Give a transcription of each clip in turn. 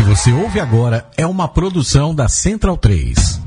que você ouve agora é uma produção da Central 3.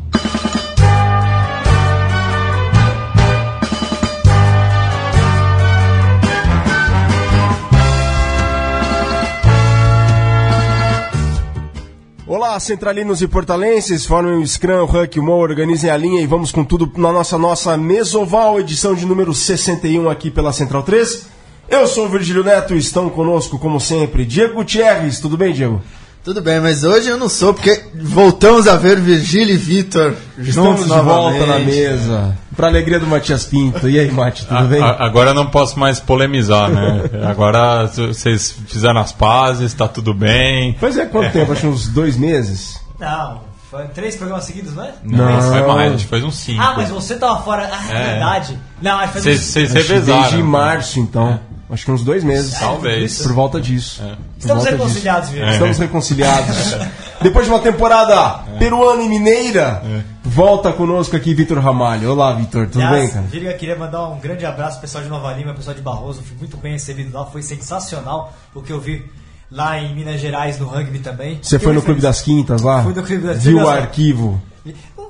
Olá, centralinos e portalenses, formem o Scrum, Huck, Mo, organizem a linha e vamos com tudo na nossa nossa Mesoval, edição de número 61 aqui pela Central 3. Eu sou o Virgílio Neto e estão conosco, como sempre, Diego Gutierrez. Tudo bem, Diego? Tudo bem, mas hoje eu não sou, porque voltamos a ver Virgílio e Vitor juntos de volta na mesa. Pra alegria do Matias Pinto. E aí, Mati, tudo A- bem? a- agora eu não posso mais polemizar, né? Agora vocês fizeram as pazes, tá tudo bem. Pois é, quanto tempo? Acho que uns dois meses. Não, foi três programas seguidos, não é? Não. Foi mais, a gente fez uns cinco. Ah, mas você tava fora. Ah, é, É. verdade. Não, acho que Vocês faz uns... vocês Acho que revezaram. desde março, então. Acho que uns dois meses. Talvez. Por volta disso. É. Por Estamos volta reconciliados, disso. viu? Estamos reconciliados. Depois de uma temporada peruana e mineira, volta conosco aqui Vitor Ramalho. Olá, Vitor, tudo Aliás, bem, cara? Virga, queria mandar um grande abraço pro pessoal de Nova Lima, pessoal de Barroso. Fui muito bem recebido lá, foi sensacional o que eu vi lá em Minas Gerais, no rugby também. Você foi no Clube das Quintas lá? Fui no Clube das Viu o Quintas arquivo?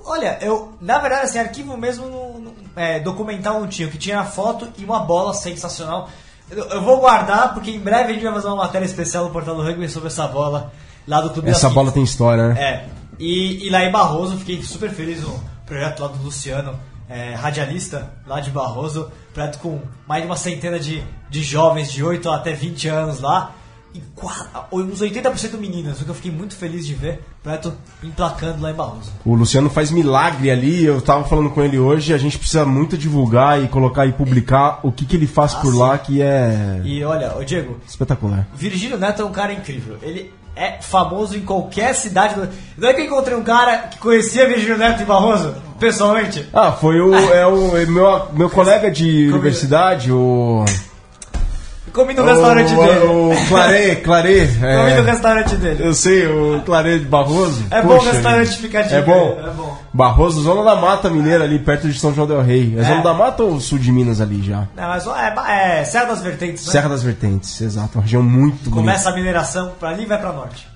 Olha, eu, na verdade, assim, arquivo mesmo não, não- é, documental não tinha. O que tinha era foto e uma bola sensacional. Eu, vou guardar, porque em breve a gente vai fazer uma matéria especial no Portal do Rugby sobre essa bola lá do Clube Essa bola tem história, né? É. E, e lá em Barroso, fiquei super feliz no projeto lá do Luciano, é, radialista lá de Barroso, projeto com mais de uma centena de, de jovens de 8 até 20 anos lá. E uns 80% meninas, o que eu fiquei muito feliz de ver, projeto emplacando lá em Barroso. O Luciano faz milagre ali. Eu tava falando com ele hoje. A gente precisa muito divulgar e colocar e publicar o que, que ele faz Ah, por sim. lá, que é E olha, ô Diego, espetacular. Virgílio Neto é um cara incrível. Ele é famoso em qualquer cidade. Do... Não é que eu encontrei um cara que conhecia Virgílio Neto em Barroso, pessoalmente? Ah, foi o, é o é meu, meu colega de universidade, o. Comi no restaurante o, dele. O Claré, Claré. Comi no É, restaurante dele. eu sei, o Claré de Barroso. É bom o Puxa restaurante ficar de É bom. É bom. Barroso, Zona da Mata Mineira, ali perto de São João Del Rei. É, É. Zona da Mata ou sul de Minas ali já? Não, mas é, é Serra das Vertentes, né? Serra das Vertentes, exato. Uma região muito bonita. Começa a mineração pra ali e vai pra norte.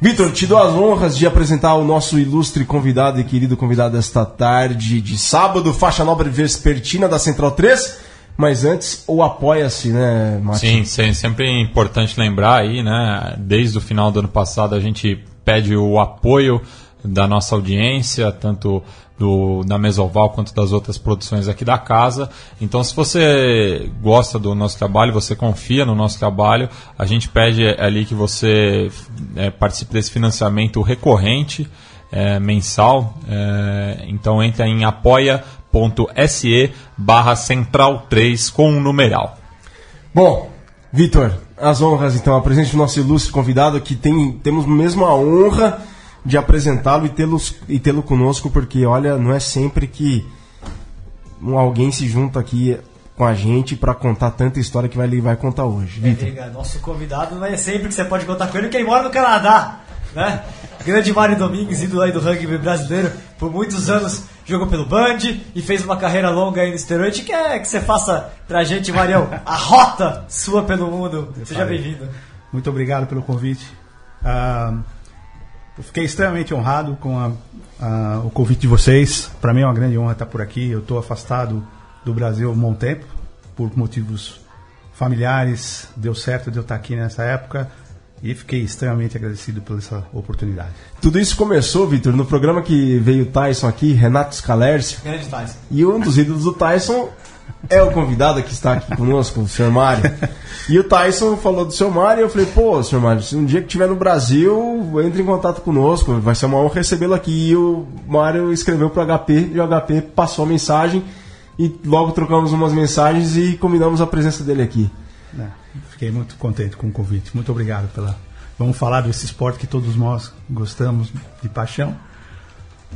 Vitor, te dou as honras de apresentar o nosso ilustre convidado e querido convidado desta tarde de sábado, faixa nobre vespertina da Central 3. Mas antes, o apoia-se, né, Mati? Sim, se- sempre é importante lembrar aí, né? Desde o final do ano passado a gente pede o apoio da nossa audiência, tanto do, da Mesoval quanto das outras produções aqui da casa. Então, se você gosta do nosso trabalho, você confia no nosso trabalho, a gente pede ali que você eh, participe desse financiamento recorrente, eh, mensal. Eh, então, entra em apoia.se barra central 3 com um numeral. Bom, Vitor, as honras então. Apresente o nosso ilustre convidado que tem, temos mesmo a honra de apresentá-lo e tê-lo e tê-lo conosco, porque olha, não é sempre que um- alguém se junta aqui com a gente para contar tanta história que vai, ele vai contar hoje. É, Vitor. Nosso convidado não é sempre que você pode contar com ele, porque ele mora no Canadá, né? Grande Mário Domingues, ídolo aí do rugby brasileiro, por muitos anos jogou pelo Band e fez uma carreira longa aí no esteroide. Quer que você faça pra gente, Marião, a rota sua pelo mundo. Seja farei. bem-vindo. Muito obrigado pelo convite. Eu fiquei extremamente honrado com a- a- o convite de vocês. Para mim é uma grande honra estar por aqui. Eu estou afastado do Brasil há um bom tempo, por motivos familiares. Deu certo de eu estar aqui nessa época e fiquei extremamente agradecido por essa oportunidade. Tudo isso começou, Vitor, no programa que veio o Tyson aqui, Renato Scalércio, Grande Tyson. e um dos ídolos do Tyson é o convidado que está aqui conosco, o Sr. Mário. E o Tyson falou do Sr. Mário, e eu falei, pô, Sr. Mário, se um dia que estiver no Brasil, entre em contato conosco, vai ser uma honra recebê-lo aqui. E o Mário escreveu para o HP, e o HP passou a mensagem, e logo trocamos umas mensagens e combinamos a presença dele aqui. Né? Fiquei muito contente com o convite. Muito obrigado pela. Vamos falar desse esporte que todos nós gostamos de paixão.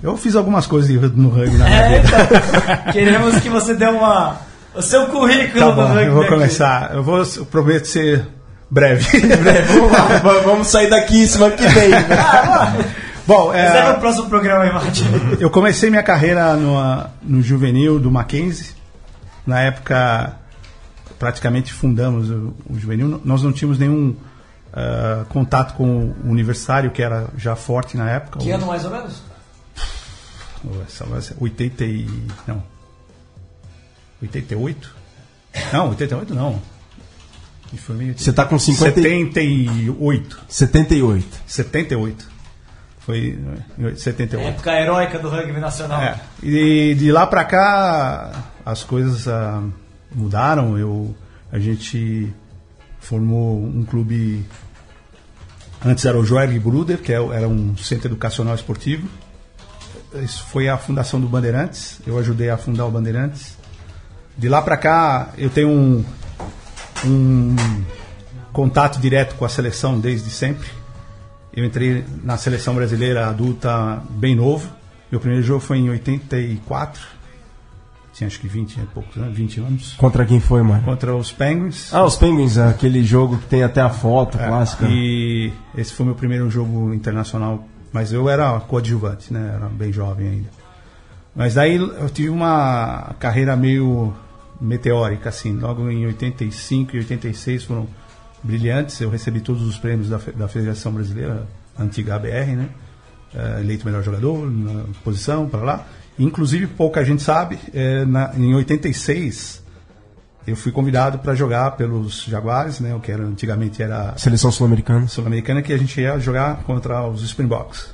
Eu fiz algumas coisas no rugby na minha É, vida. então, queremos que você dê uma, o seu currículo Tá bom, rugby. eu vou começar. Eu vou, eu prometo ser breve. Vamos lá, va- vamos sair daqui semana que vem. Bom, é, Reserva o próximo programa aí, Mate. eu comecei minha carreira no, no juvenil do Mackenzie. Na época, praticamente fundamos o, o juvenil. Nós não tínhamos nenhum ah, contato com o Universitário, que era já forte na época. Que ano mais ou menos? essa vai ser 80 e... Não. 88? Não, 88 não. Você tá com 50 e- 78. 78. 78. Foi eh, em 78. Época heróica do rugby nacional. É. E de lá pra cá as coisas ah, mudaram. Eu, a gente formou um clube. Antes era o Joerg Bruder, que é era um centro educacional esportivo. Isso foi a fundação do Bandeirantes. Eu ajudei a fundar o Bandeirantes. De lá pra cá eu tenho um, um contato direto com a seleção desde sempre. Eu entrei na seleção brasileira adulta bem novo. Meu primeiro jogo foi em 84. Tinha acho que 20 e poucos anos, 20 anos. Contra quem foi, mano? Contra os Penguins. Ah, os Penguins, aquele jogo que tem até a foto É, clássica. E esse foi meu primeiro jogo internacional. Mas eu era coadjuvante, né? Era bem jovem ainda. Mas daí eu tive uma carreira meio meteórica, assim. Logo em 85 e 86 foram brilhantes. Eu recebi todos os prêmios da, da Federação Brasileira, antiga ABR, né? Eh, eleito melhor jogador, na posição, para lá. Inclusive, pouca gente sabe, eh, na, em 86 eu fui convidado para jogar pelos Jaguares, né? O que era, antigamente era Seleção sul-americana. sul-americana que a gente ia jogar contra os Springboks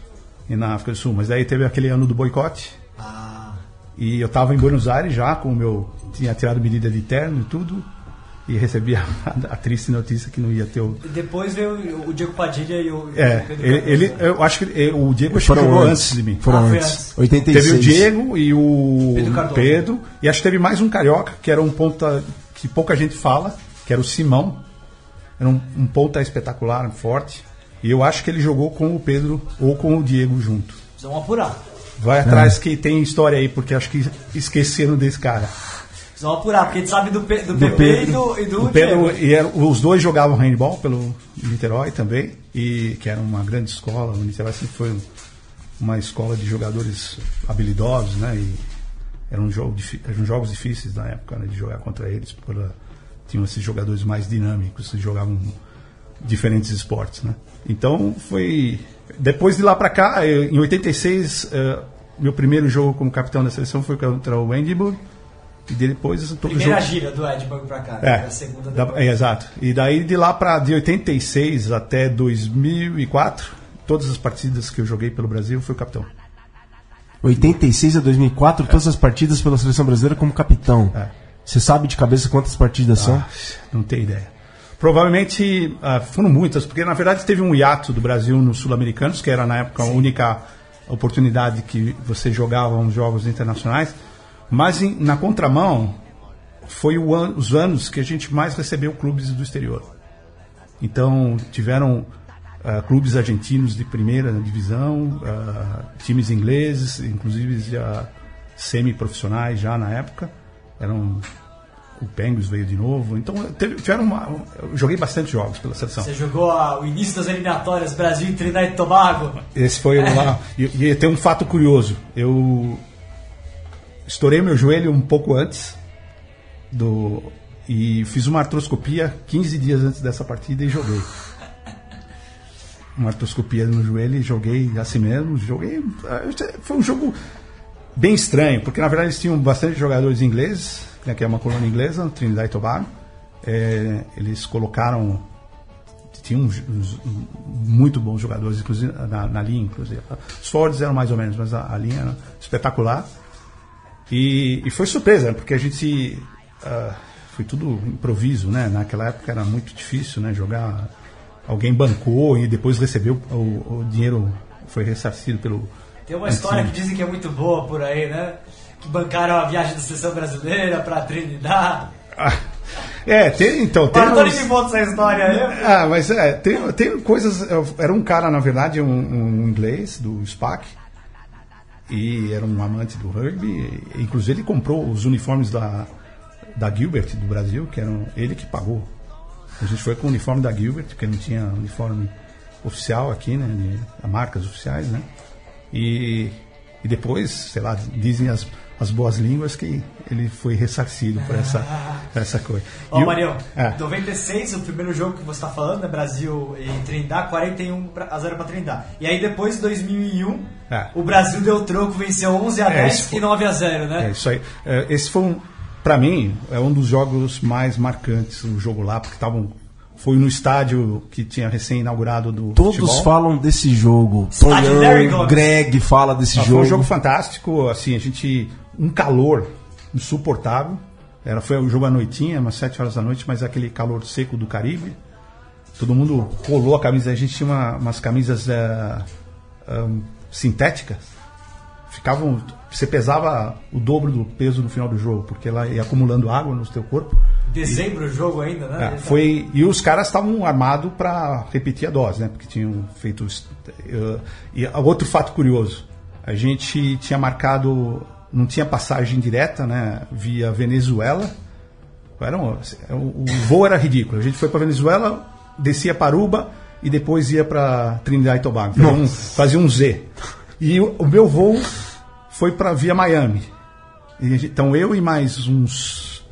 e na África do Sul. Mas daí teve aquele ano do boicote Ah, e eu estava em Buenos Aires já com o meu tinha tirado medida de terno e tudo e recebi a, a triste notícia que não ia ter o e depois veio o Diego Padilha e o. é, ele, ele- eu acho que o Diego Foram jogou antes. antes de mim. Foram Ah, antes. antes. 86. Teve o Diego e o Pedro. Pedro. E acho que teve mais um carioca, que era um ponta que pouca gente fala, que era o Simão. Era um, um ponta espetacular, forte. E eu acho que ele jogou com o Pedro ou com o Diego junto. Precisam apurar. Vai atrás que tem história aí, porque acho que esqueceram desse cara. Precisam apurar, porque a gente sabe do, Pe- do, Do PP Pedro. e do, e do O Pedro, Diego. e era- os dois jogavam handball pelo Niterói também, e que era uma grande escola. O Niterói sempre foi um- uma escola de jogadores habilidosos, né? E eram, jogo, eram jogos difíceis na época né, de jogar contra eles, porque tinham esses jogadores mais dinâmicos, que jogavam diferentes esportes, né? Então foi depois de lá para cá, eu- em 86, eh, meu primeiro jogo como capitão da seleção foi contra o Edinburgh. E depois todo Primeira jogo gira do Edinburgh pra cá. é, A segunda depois. é, exato. E daí de lá para de 86 até 2004, todas as partidas que eu joguei pelo Brasil fui o capitão. 86 a 2004, todas as partidas pela seleção brasileira como capitão. É. Você sabe de cabeça quantas partidas são? Ah, não tenho ideia. Provavelmente ah, foram muitas, porque na verdade teve um hiato do Brasil nos Sul-Americanos, que era na época a única oportunidade que você jogava uns jogos internacionais. Mas em- na contramão, foi an- os anos que a gente mais recebeu clubes do exterior. Então tiveram ah, clubes argentinos de primeira divisão, ah, times ingleses, inclusive já semi-profissionais já na época. Eram o Penguins veio de novo. Então teve, tiveram uma, eu joguei bastante jogos pela seleção. Você jogou a- o início das eliminatórias Brasil e Trinidad e Tobago. Esse foi o lá. E, e tem um fato curioso. Eu estourei meu joelho um pouco antes do e fiz uma artroscopia 15 dias antes dessa partida e joguei. Uma artroscopia no joelho e joguei assim mesmo. Joguei. Foi um jogo bem estranho, porque na verdade eles tinham bastante jogadores ingleses, né, que é uma colônia inglesa, Trinidad e Tobago. É, eles colocaram tinham uns, uns muito bons jogadores, inclusive na, na linha, inclusive. Os forwards eram mais ou menos, mas a, a linha era espetacular. E, e foi surpresa, né, porque a gente ah, foi tudo improviso, né? Naquela época era muito difícil, né? Jogar. Alguém bancou e depois recebeu o, o dinheiro foi ressarcido pelo. Tem uma história que dizem que é muito boa por aí, né? Que bancaram a viagem da seleção brasileira pra Trinidad. Ah, é, tem, então tem. Não uns- me conta essa história aí. Ah, mas é, tem, tem coisas. Era um cara, na verdade, um, um inglês do SPAC. E era um amante do rugby. Inclusive, ele comprou os uniformes da, da Gilbert do Brasil, que eram ele que pagou. A gente foi com o uniforme da Gilbert, porque não tinha uniforme oficial aqui, né? De, marcas oficiais, né? E, e depois, sei lá, dizem as, as boas línguas que ele foi ressarcido por essa. essa coisa. Ó, E o- Marião, É. 96, o primeiro jogo que você tá falando, né? Brasil e Trindade, 41 pra- a 0 pra Trindade. E aí depois, em 2001, É. o Brasil deu troco, venceu 11 a É, 10 esse foi- e 9 a 0 né? É isso aí. É, Esse foi um, para mim, é um dos jogos mais marcantes o jogo lá, porque estavam foi no estádio que tinha recém inaugurado do Todos futebol. falam desse jogo. Tonhão. Greg fala desse Ah, jogo. Foi um jogo fantástico, assim, a gente um calor insuportável. Era foi um jogo à noitinha, umas 7 horas da noite, mas aquele calor seco do Caribe. Todo mundo colou a camisa, a gente tinha uma- umas camisas ahn, sintéticas. Ficavam, você pesava o dobro do peso no final do jogo, porque ela ia acumulando água no seu corpo. Dezembro o jogo ainda, né? É, foi e os caras estavam armados para repetir a dose, né? Porque tinham feito eh, e outro fato curioso, a gente tinha marcado, não tinha passagem direta, né? Via Venezuela. Era um, o, o voo era ridículo. A gente foi para Venezuela, descia para Aruba e depois ia para Trinidad e Tobago. Fazia um, fazia um Z. E o, o meu voo foi para via Miami. E então eu e mais uns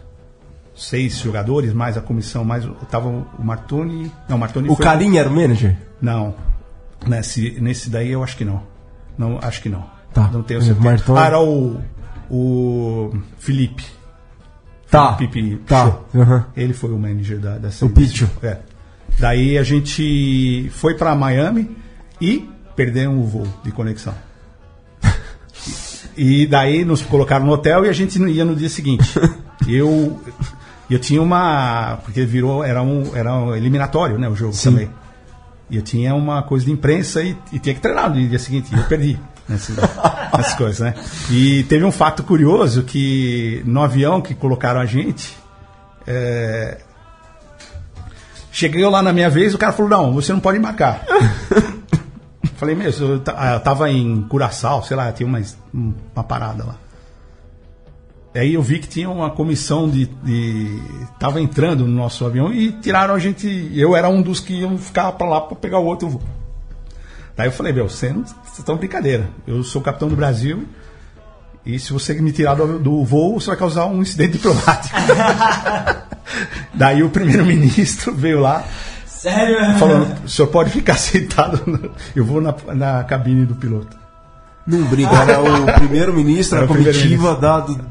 seis jogadores, mais a comissão, mais tava o Martoni. Não, Martoni O Carinha era o manager? Não. Nesse, nesse daí eu acho que não. Não, acho que não. Tá. Não tenho O certeza. Martoni- Ah, era o. O Felipe. Tá. Pipi Tá. Uhum. Ele foi o manager da, da O Picho. É. Daí a gente foi para Miami e perdemos o voo de conexão. E daí nos colocaram no hotel e a gente ia no dia seguinte. Eu eu tinha uma porque virou era um era um eliminatório, né, o jogo Sim. também. E eu tinha uma coisa de imprensa e, e tinha que treinar no dia seguinte. E eu perdi nessas coisas, né? E teve um fato curioso que no avião que colocaram a gente, é, cheguei lá na minha vez, o cara falou: Não, você não pode embarcar. Falei mesmo, eu, ah, eu tava em Curaçao, sei lá, tinha uma, uma parada lá. Aí eu vi que tinha uma comissão de, de. Tava entrando no nosso avião e tiraram a gente. Eu era um dos que iam ficar pra lá pra pegar o outro voo. Daí eu falei, meu, você não- vocês estão brincadeira. Eu sou capitão do Brasil e se você me tirar do, do voo, você vai causar um incidente diplomático. Daí o primeiro-ministro veio lá Sério? falando, o senhor pode ficar sentado, no- eu vou na, na cabine do piloto. Não brinca, era o primeiro-ministro, Era a comitiva primeiro-ministro. da. do-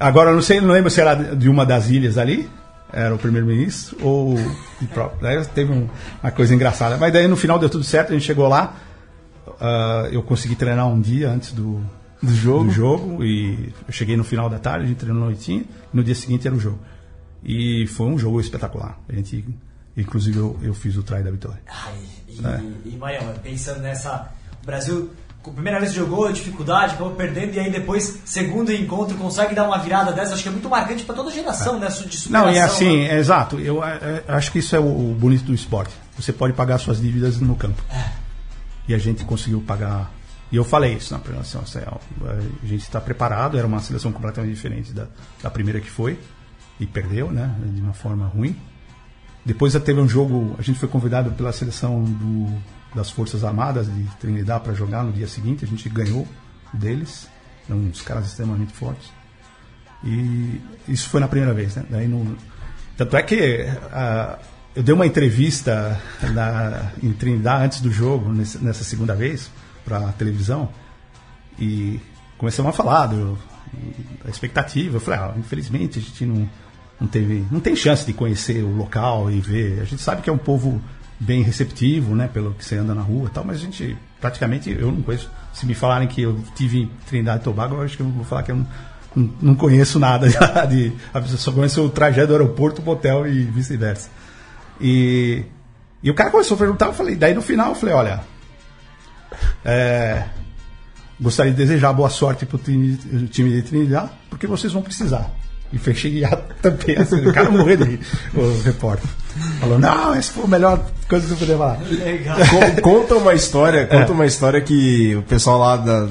Agora, eu não sei, não lembro se era de uma das ilhas ali, era o primeiro-ministro, ou de próprio. Daí teve um- uma coisa engraçada. Mas daí no final deu tudo certo, a gente chegou lá. Ah, eu consegui treinar um dia antes do, Do jogo? do jogo, e eu cheguei no final da tarde, a gente treinou noitinha, e no dia seguinte era o jogo. E foi um jogo espetacular. A gente, inclusive, eu, eu fiz o try da vitória. Ai, e, É. e pensando nessa. O Brasil, a primeira vez que jogou, dificuldade, acabou perdendo, e aí depois, segundo encontro, consegue dar uma virada dessa. Acho que é muito marcante pra toda geração, né? De superação, Não, e assim, né? é exato. Eu é, é, acho que isso é o, o bonito do esporte. Você pode pagar suas dívidas no campo. E a gente conseguiu pagar. E eu falei isso na apresentação. assim, ó, A gente está preparado. Era uma seleção completamente diferente da, da primeira que foi. E perdeu, né? De uma forma ruim. Depois teve um jogo. A gente foi convidado pela seleção do, das Forças Armadas de Trinidad para jogar no dia seguinte. A gente ganhou deles. Eram uns caras extremamente fortes. E isso foi na primeira vez, né? Daí no, tanto é que ah, eu dei uma entrevista na, em Trindade antes do jogo, nessa segunda vez, para a televisão, e começamos a falar do, da expectativa. Eu falei, ah, infelizmente a gente não, não teve. não tem chance de conhecer o local e ver. A gente sabe que é um povo bem receptivo, né? Pelo que você anda na rua e tal, mas a gente praticamente eu não conheço. Se me falarem que eu tive em Trindade e Tobago, eu acho que eu vou falar que eu não, não, conheço nada de. Eu só conheço o trajeto do aeroporto pro hotel e vice-versa. E, e o cara começou a perguntar, eu falei, daí no final eu falei, olha. é, gostaria de desejar boa sorte pro time, time de Trinidad, porque vocês vão precisar. E fechei a tampei assim, o cara morreu de o repórter. Falou, não, essa foi a melhor coisa que eu podia falar. Legal. Con- conta uma história, conta uma história que o pessoal lá da,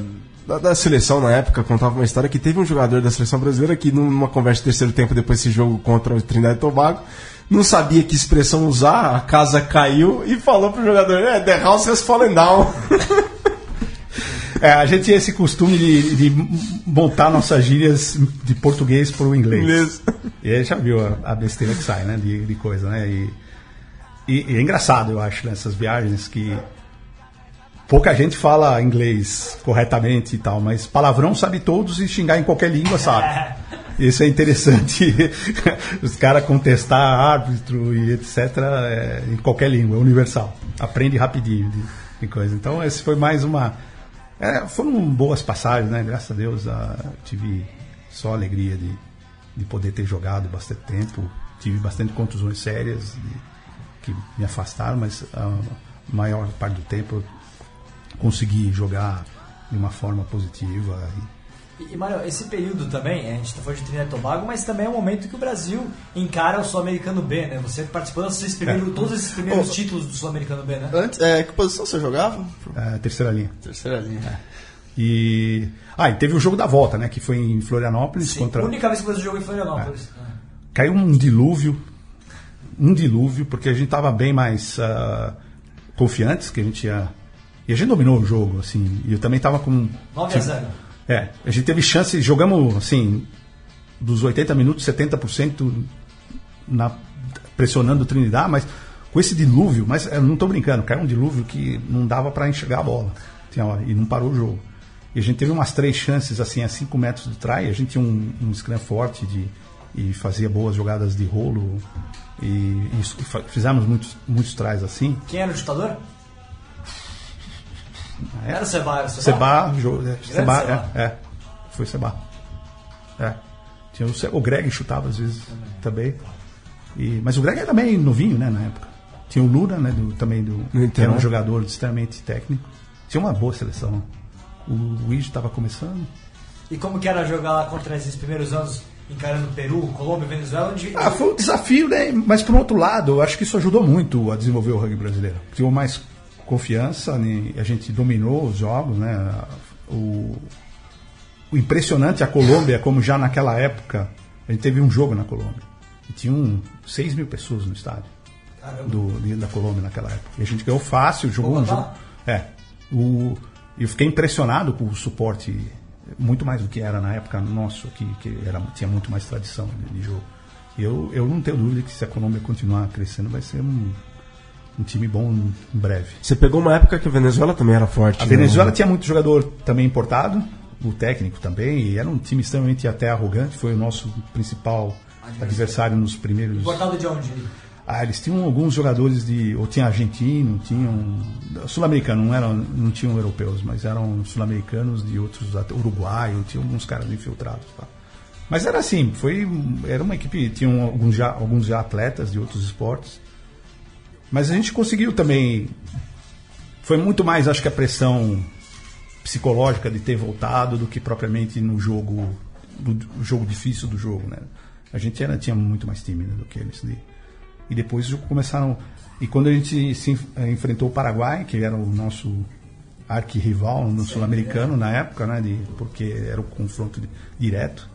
da, da seleção na época contava uma história que teve um jogador da seleção brasileira que numa conversa de terceiro tempo depois desse jogo contra o Trindade e Tobago não sabia que expressão usar, a casa caiu e falou pro jogador, é, the house has fallen down. É, a gente tinha esse costume de, de montar nossas gírias de português para o inglês. Inglês. E aí já viu a, a besteira que sai, né? De, de coisa, né? E, e- e é engraçado, eu acho, nessas viagens que pouca gente fala inglês corretamente e tal, mas palavrão sabe todos e xingar em qualquer língua sabe. Isso é interessante. Os caras contestar árbitro e etc. é, em qualquer língua, é universal. Aprende rapidinho de, de coisa. Então, esse foi mais uma. é, foram boas passagens, né? Graças a Deus ah, tive só alegria de, de poder ter jogado bastante tempo. Tive bastante contusões sérias de- que me afastaram, mas a maior parte do tempo consegui jogar de uma forma positiva. e- E, Mário, esse período também, a gente tá falando de Trinidad e Tobago, mas também é um momento que o Brasil encara o Sul-Americano B, né? Você participou desses primeiros, É. todos esses primeiros Oh. títulos do Sul-Americano B, né? Antes, é, que posição você jogava? a terceira linha. Terceira linha. E. Ah, e teve o jogo da volta, né? Que foi em Florianópolis Sim, contra. A única vez que você jogou em Florianópolis. É. Caiu um dilúvio. Um dilúvio, porque a gente tava bem mais ah, confiantes, que a gente ia. E a gente dominou o jogo, assim. E eu também tava com. 9 a 0 É, a gente teve chance, jogamos assim, dos 80 minutos, 70% na, pressionando o Trinidad, mas com esse dilúvio, mas eu não estou brincando, caiu um dilúvio que não dava para enxergar a bola. Hora, e não parou o jogo. E a gente teve umas três chances assim a 5 metros do try, a gente tinha um, um scrum forte de, e fazia boas jogadas de rolo. E, e fizemos muitos, muitos tries assim. Quem era o ditador? Era o Seba, era o Seba. Seba, jo- é, Seba, Seba. é, é, foi Seba. É. Tinha o, Se- o Greg chutava às vezes também. E, mas o Greg era bem novinho, né, na época. Tinha o Lura, né, do, também do, que era Então. um jogador extremamente técnico. Tinha uma boa seleção. O Luiz estava começando. E como que era jogar lá contra esses primeiros anos, encarando Peru, Colômbia, Venezuela, onde... Ah, foi um desafio, né? Mas por outro lado, eu acho que isso ajudou muito a desenvolver o rugby brasileiro. Criou mais confiança, né? a gente dominou os jogos, né? O, o impressionante a Colômbia, como já naquela época, a gente teve um jogo na Colômbia. E tinham 6 mil pessoas no estádio do, de- da Colômbia naquela época. E a gente ganhou fácil, jogou um Bogotá? jogo. É. O, eu fiquei impressionado com o suporte, muito mais do que era na época nosso, que, que era, tinha muito mais tradição de, de jogo. E eu, eu não tenho dúvida que se a Colômbia continuar crescendo, vai ser um, um time bom em breve. Você pegou uma época que a Venezuela também era forte. A né? Venezuela tinha muito jogador também importado, o técnico também, e era um time extremamente até arrogante, foi o nosso principal adversário nos primeiros. Importado de onde? Ah, eles tinham alguns jogadores de. Ou tinha argentino, tinham. Sul-americano, não, eram, não tinham europeus, mas eram sul-americanos de outros. até Uruguaio, tinha alguns caras infiltrados. Tá? Mas era assim, foi. Era uma equipe. Tinham alguns já, alguns já atletas de outros esportes. Mas a gente conseguiu também. Foi muito mais, acho que a pressão psicológica de ter voltado do que propriamente no jogo. No jogo difícil do jogo, né? A gente era, tinha muito mais time né, do que eles. de- e depois começaram. E quando a gente se eh, enfrentou o Paraguai, que era o nosso arquirrival no sul-americano na época, né, de, porque era o confronto di- direto.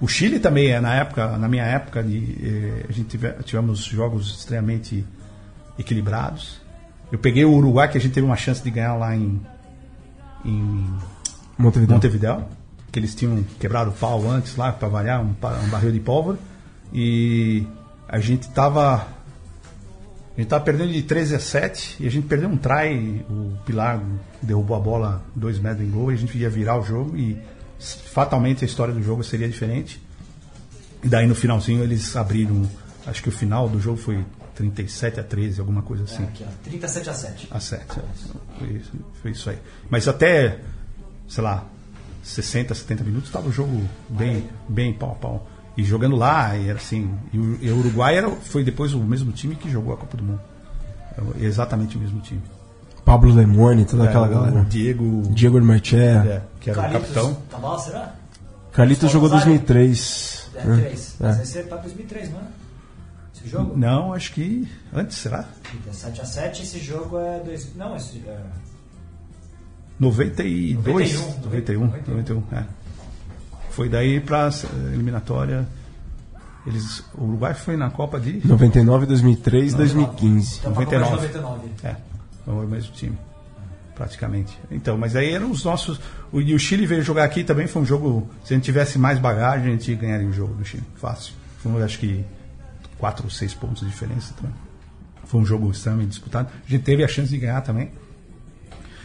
O Chile também, é, na época, na minha época, de, eh, a gente tive, tivemos jogos extremamente equilibrados. Eu peguei o Uruguai, que a gente teve uma chance de ganhar lá em, em Montevideo. Montevideo, que eles tinham quebrado o pau antes lá para variar, um, um barril de pólvora. E a gente tava. A gente tava perdendo de 13 a 7 e a gente perdeu um try, o Pilar derrubou a bola dois metros em gol e a gente ia virar o jogo e fatalmente a história do jogo seria diferente. E daí no finalzinho eles abriram, acho que o final do jogo foi 37 a 13, alguma coisa assim. Aqui, ó, 37 a 7. A 7. Foi, isso- foi isso aí. Mas até, sei lá, 60, 70 minutos estava o jogo bem, bem pau a pau. E jogando lá, e era assim. E o, e o Uruguai era, foi depois o mesmo time que jogou a Copa do Mundo. É Exatamente o mesmo time. Pablo Lemone, toda É, aquela o galera. Diego, Diego Hermeché. é, que era o Carlitos capitão. Tabal, será? Carlitos jogou Rosário. 2003. É, né? 3. É. Mas esse é pra 2003, não é? Esse jogo? Não, acho que antes, será? 7 a 7 esse jogo é. Dois... Não, esse. É... 92, 91, 91, 91, é. Foi daí para eliminatória. Eles, o Uruguai foi na Copa de 99, 2003, 2015. Então, pra Copa de 99. 99. É, foi o mesmo time. praticamente. Então, mas aí eram os nossos. O, e o Chile veio jogar aqui também, foi um jogo. Se a gente tivesse mais bagagem, a gente ganharia o jogo do Chile. Fácil. Foi, acho que, quatro ou seis pontos de diferença também. Foi um jogo extremamente disputado. A gente teve a chance de ganhar também.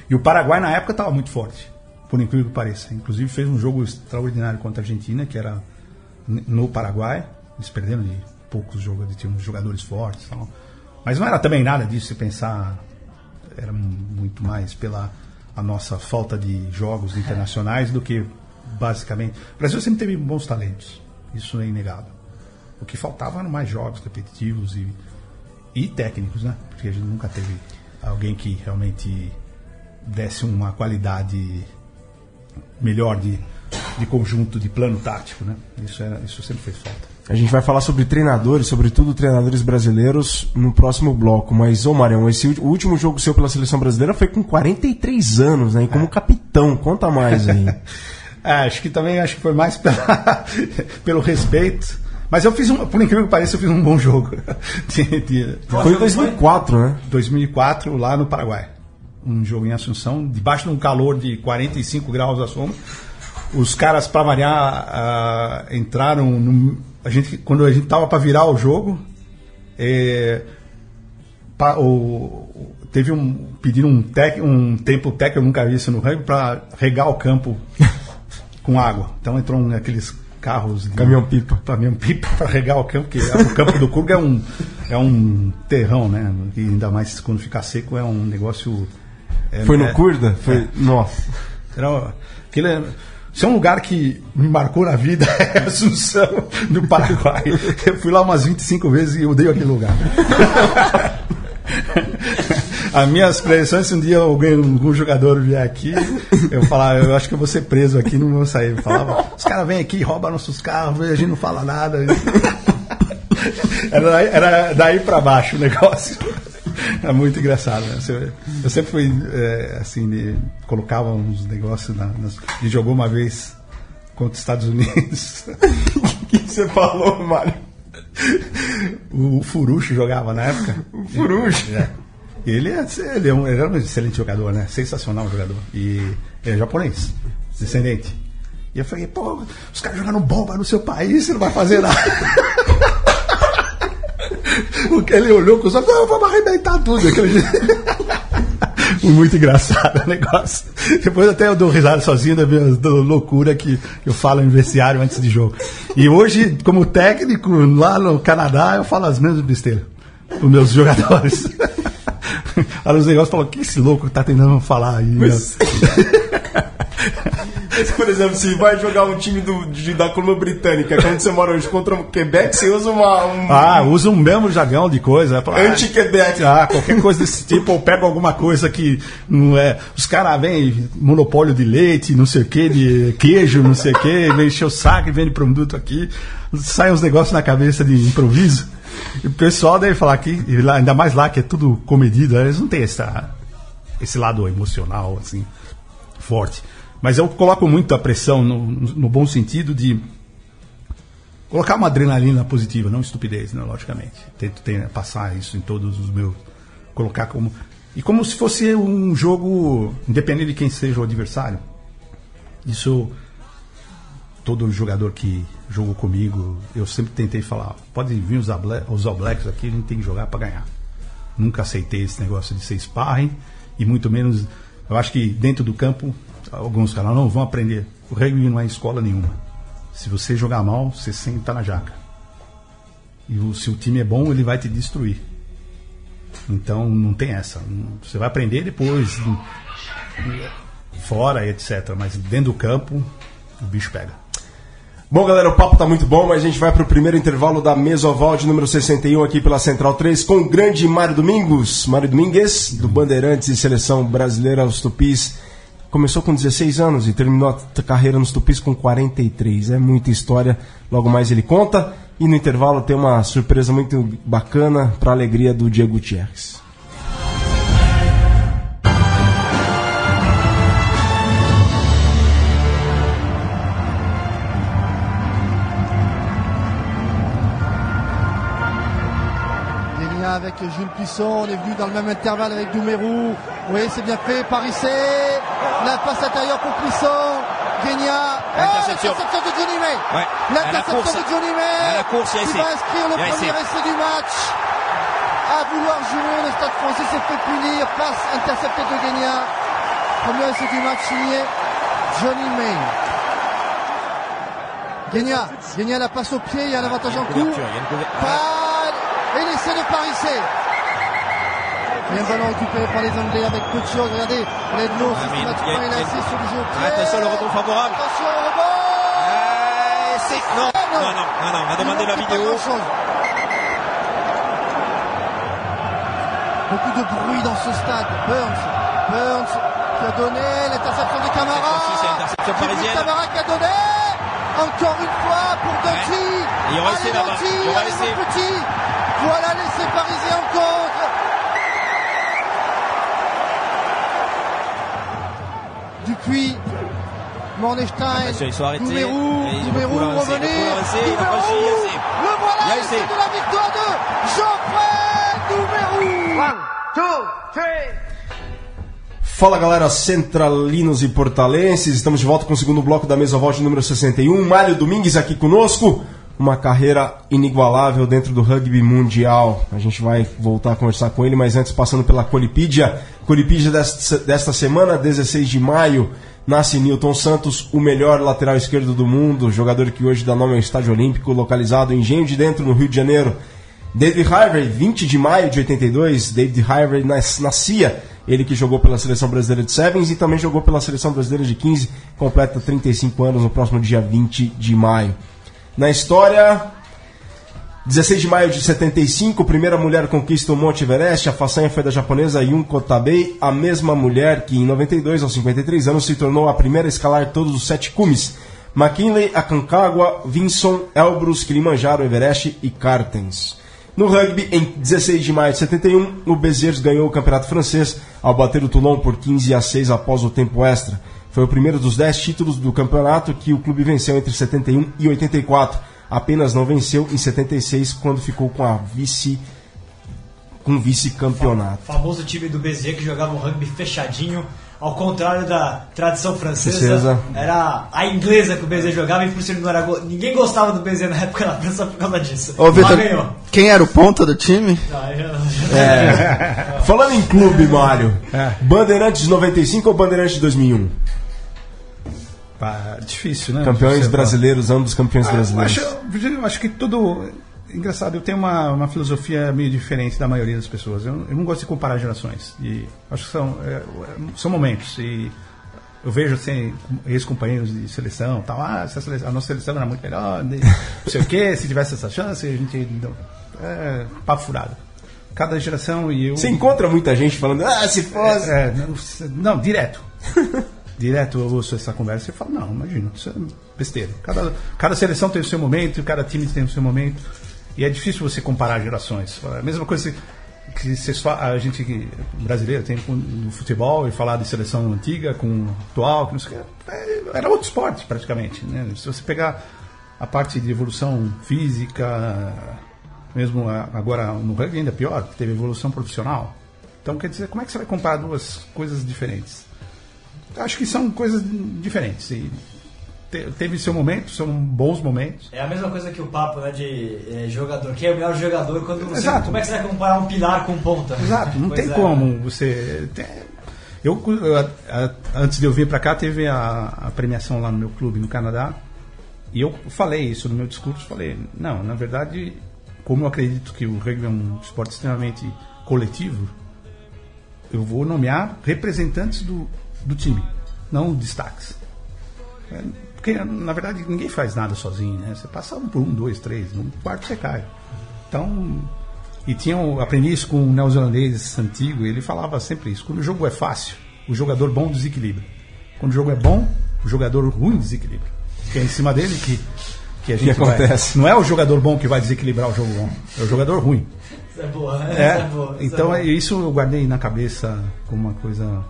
E o Paraguai na época estava muito forte, por incrível que pareça. Inclusive fez um jogo extraordinário contra a Argentina, que era no Paraguai. Eles perderam de poucos jogadores, tinham jogadores fortes. Tal. Mas não era também nada disso, se pensar. Era muito mais pela a nossa falta de jogos internacionais do que basicamente. O Brasil sempre teve bons talentos, isso é inegável. O que faltava eram mais jogos repetitivos e, e técnicos, né? Porque a gente nunca teve alguém que realmente desse uma qualidade melhor de, de conjunto, de plano tático, né? Isso, era, isso sempre fez falta. A gente vai falar sobre treinadores, sobretudo treinadores brasileiros, no próximo bloco. Mas, ô Marião, esse o último jogo seu pela seleção brasileira foi com 43 anos, né? E como capitão. Conta mais aí. É, acho que também acho que foi mais pela- pelo respeito. Mas eu fiz um, por incrível que pareça, eu fiz um bom jogo. De- de- Foi em 2004, né? 2004 lá no Paraguai. Um jogo em Assunção, debaixo de um calor de 45 graus à sombra. Os caras, para variar, ah, entraram. No, a gente, quando a gente tava para virar o jogo, é, pa- o, teve um pediram um, tec, um tempo técnico, eu nunca vi isso no rugby, para regar o campo com água. Então entrou um, aqueles carros de- Caminhão-pipa. caminhão-pipa para regar o campo, que o campo do Kurga é um, é um terrão, né? E ainda mais quando ficar seco é um negócio. é- Foi no é- Curda? Foi. Nossa. Era, aquele, é- se é um lugar que me marcou na vida é Assunção, no Paraguai. Eu fui lá umas 25 vezes e odeio aquele lugar. As minhas pressões, se um dia alguém, algum jogador vier aqui, eu falar, eu acho que eu vou ser preso aqui, não vou sair. Eu falava, os caras vêm aqui, roubam nossos carros, a gente não fala nada. Era daí, era daí pra baixo o negócio. É muito engraçado. Né? Eu sempre fui é, assim, de, colocava uns negócios na, nas, e jogou uma vez contra os Estados Unidos. O que você falou, Mário? O Furucho jogava na época. O Furucho? É. Ele, é, ele, é um, ele era um excelente jogador, né? Sensacional jogador. E ele é japonês, descendente. E eu falei, pô, os caras jogando bomba no seu país, você não vai fazer nada. Porque ele olhou com os olhos, não, vamos arrebentar tudo. Aquele. Muito engraçado o negócio. Depois até eu dou risada sozinho da minha loucura que eu falo em vestiário antes de jogo. E hoje, como técnico, lá no Canadá, eu falo as mesmas besteiras os meus jogadores. Aí os negócios falam, o que esse louco tá tentando falar aí? né?" Mas, por exemplo, se vai jogar um time do, de- da Colômbia Britânica, que é onde você mora hoje, contra o Quebec, você usa uma, um Ah, usa o mesmo jargão de coisa. Ah, anti-Quebec. Ah, qualquer coisa desse tipo, ou pega alguma coisa que não é. Os caras vêm monopólio de leite, não sei o que, de queijo, não sei o que, vem encher o saco e vende produto aqui. Sai uns negócios na cabeça de improviso. E o pessoal deve falar que, lá- ainda mais lá que é tudo comedido, eles não têm essa, esse lado emocional, assim, forte. Mas eu coloco muito a pressão no, no bom sentido de colocar uma adrenalina positiva, não estupidez, né, logicamente. Tento passar isso em todos os meus. Colocar como. E como se fosse um jogo, independente de quem seja o adversário. Isso. Todo jogador que jogou comigo, eu sempre tentei falar: pode vir os, os All Blacks aqui, a gente tem que jogar para ganhar. Nunca aceitei esse negócio de ser sparring, e muito menos. Eu acho que dentro do campo, alguns caras não vão aprender. O rugby não é escola nenhuma. Se você jogar mal, você senta na jaca. E se o time é bom, ele vai te destruir. Então não tem essa. Você vai aprender depois, fora, etc. Mas dentro do campo, o bicho pega. Bom, galera, o papo tá muito bom, mas a gente vai pro primeiro intervalo da Mesoval de número 61 aqui pela Central 3 com o grande Mário Domingos. Mário Domingues, do Bandeirantes e Seleção Brasileira aos Tupis. Começou com 16 anos e terminou a carreira nos Tupis com 43. É muita história, logo mais ele conta. E no intervalo tem uma surpresa muito bacana para alegria do Diego Gutierrez. Jules Puissant, on est venu dans le même intervalle avec Doumerou. Oui, c'est bien fait, Parissé. La passe intérieure pour Puissant. Genia. Interception. Oh, l'interception de Johnny May. Ouais. L'interception de Johnny May. À la course, qui va inscrire le premier essai. du match. À vouloir jouer, le Stade français s'est fait punir. Passe interceptée de Genia. Premier essai du match signé Johnny May. Genia. Genia la passe au pied, il y a un avantage en cours. Et l'essai de. Il y a un ballon récupéré par les Anglais avec peu de choses. Regardez, Ledlow Ah, systématiquement il y il a- essayé sur le jeu pied. Attention, le rebond favorable. Attention au rebond. Euh, c'est- non, non, non, non, non, on a demandé la vidéo. Beaucoup de bruit dans ce stade. Burns, Burns qui a donné l'interception de Camara. C'est l'interception Jeffrey parisienne. Camara qui a donné. Encore une fois pour Doty. Il y aura Allez, là-bas. Il y aura petit. Voilà l'essai parisien en contre. Dupuis, Mornestein, il va revenez. Le voilà, l'essai essai. de la victoire de Geoffrey Doumerou. Fala galera centralinos e portalenses, estamos de volta com o segundo bloco da mesa volte número 61. Mário Domingues aqui conosco, uma carreira inigualável dentro do rugby mundial. A gente vai voltar a conversar com ele, mas antes passando pela Colipídia. Colipídia desta, desta semana, 16 de maio, nasce Newton Santos, o melhor lateral esquerdo do mundo, jogador que hoje dá nome ao Estádio Olímpico, localizado em Engenho de Dentro, no Rio de Janeiro. David Harvey, 20 de maio de 82, David Harvey nas- nascia, ele que jogou pela seleção brasileira de Sevens e também jogou pela seleção brasileira de 15, completa 35 anos no próximo dia 20 de maio. Na história, 16 de maio de 75, primeira mulher conquista o Monte Everest, a façanha foi da japonesa Yunko Tabei, a mesma mulher que em 92, aos 53 anos, se tornou a primeira a escalar todos os sete cumes. McKinley, Aconcagua, Vinson, Elbrus, Kilimanjaro, Everest e Cartens. No rugby, em 16 de maio de 71, o Béziers ganhou o campeonato francês ao bater o Toulon por 15 a 6 após o tempo extra. Foi o primeiro dos 10 títulos do campeonato que o clube venceu entre 71 e 84. Apenas não venceu em 76 quando ficou com a vice com vice-campeonato. famoso time do Bezier que jogava um rugby fechadinho, ao contrário da tradição francesa. Francesa. Era a inglesa que o Bezier jogava e por isso ele não era go- ninguém gostava do Bezier na época na França por causa disso. Ô, Vitor, quem era o ponta do time? Não, aí já- já- Falando em clube, Mário, Bandeirantes de 95 ou Bandeirantes de 2001? Pá, difícil, né? Campeões fala. brasileiros, ambos campeões Ah, brasileiros. Eu acho, eu acho que tudo. Engraçado, eu tenho uma, uma filosofia meio diferente da maioria das pessoas. Eu, eu não gosto de comparar gerações. E acho que são, é, são momentos. E eu vejo assim, ex-companheiros de seleção tal. Ah, seleção- a nossa seleção era muito melhor. de- Não sei o quê, se tivesse essa chance, a gente. não- É, papo furado. Cada geração e eu. Você encontra muita gente falando, ah, se fosse. É, não, se- não, direto. direto eu ouço essa conversa e falo, não, imagina, isso é besteira. Cada, cada seleção tem o seu momento, cada time tem o seu momento. E é difícil você comparar gerações. A mesma coisa que a gente brasileiro tem no futebol e falar de seleção antiga com atual, que não sei é, era outro esporte praticamente. Né? Se você pegar a parte de evolução física, mesmo agora no rugby ainda pior, que teve evolução profissional. Então, quer dizer, como é que você vai comparar duas coisas diferentes? Acho que são coisas diferentes. E teve seu momento, são bons momentos. É a mesma coisa que o papo né, de é, jogador. Quem é o melhor jogador quando você. Exato. Como é que você vai comparar um pilar com ponta? Exato, não tem é. como você. tem- Eu, antes de eu vir para cá, teve a, a premiação lá no meu clube no Canadá. E eu falei isso no meu discurso. Falei, não, na verdade, como eu acredito que o rugby é um esporte extremamente coletivo, eu vou nomear representantes do, do time, não destaques. É, Porque, na verdade, ninguém faz nada sozinho, né? Você passa um por um, dois, três, no quarto você cai. Então, e tinha, um- aprendi isso com um neozelandês antigo, ele falava sempre isso. Quando o jogo é fácil, o jogador bom desequilibra. Quando o jogo é bom, o jogador ruim desequilibra. Que é em cima dele que, que a gente vai- acontece. Não é o jogador bom que vai desequilibrar o jogo bom, é o jogador ruim. Isso é boa, né? É, Isso é boa, isso então é boa. é isso eu guardei na cabeça como uma coisa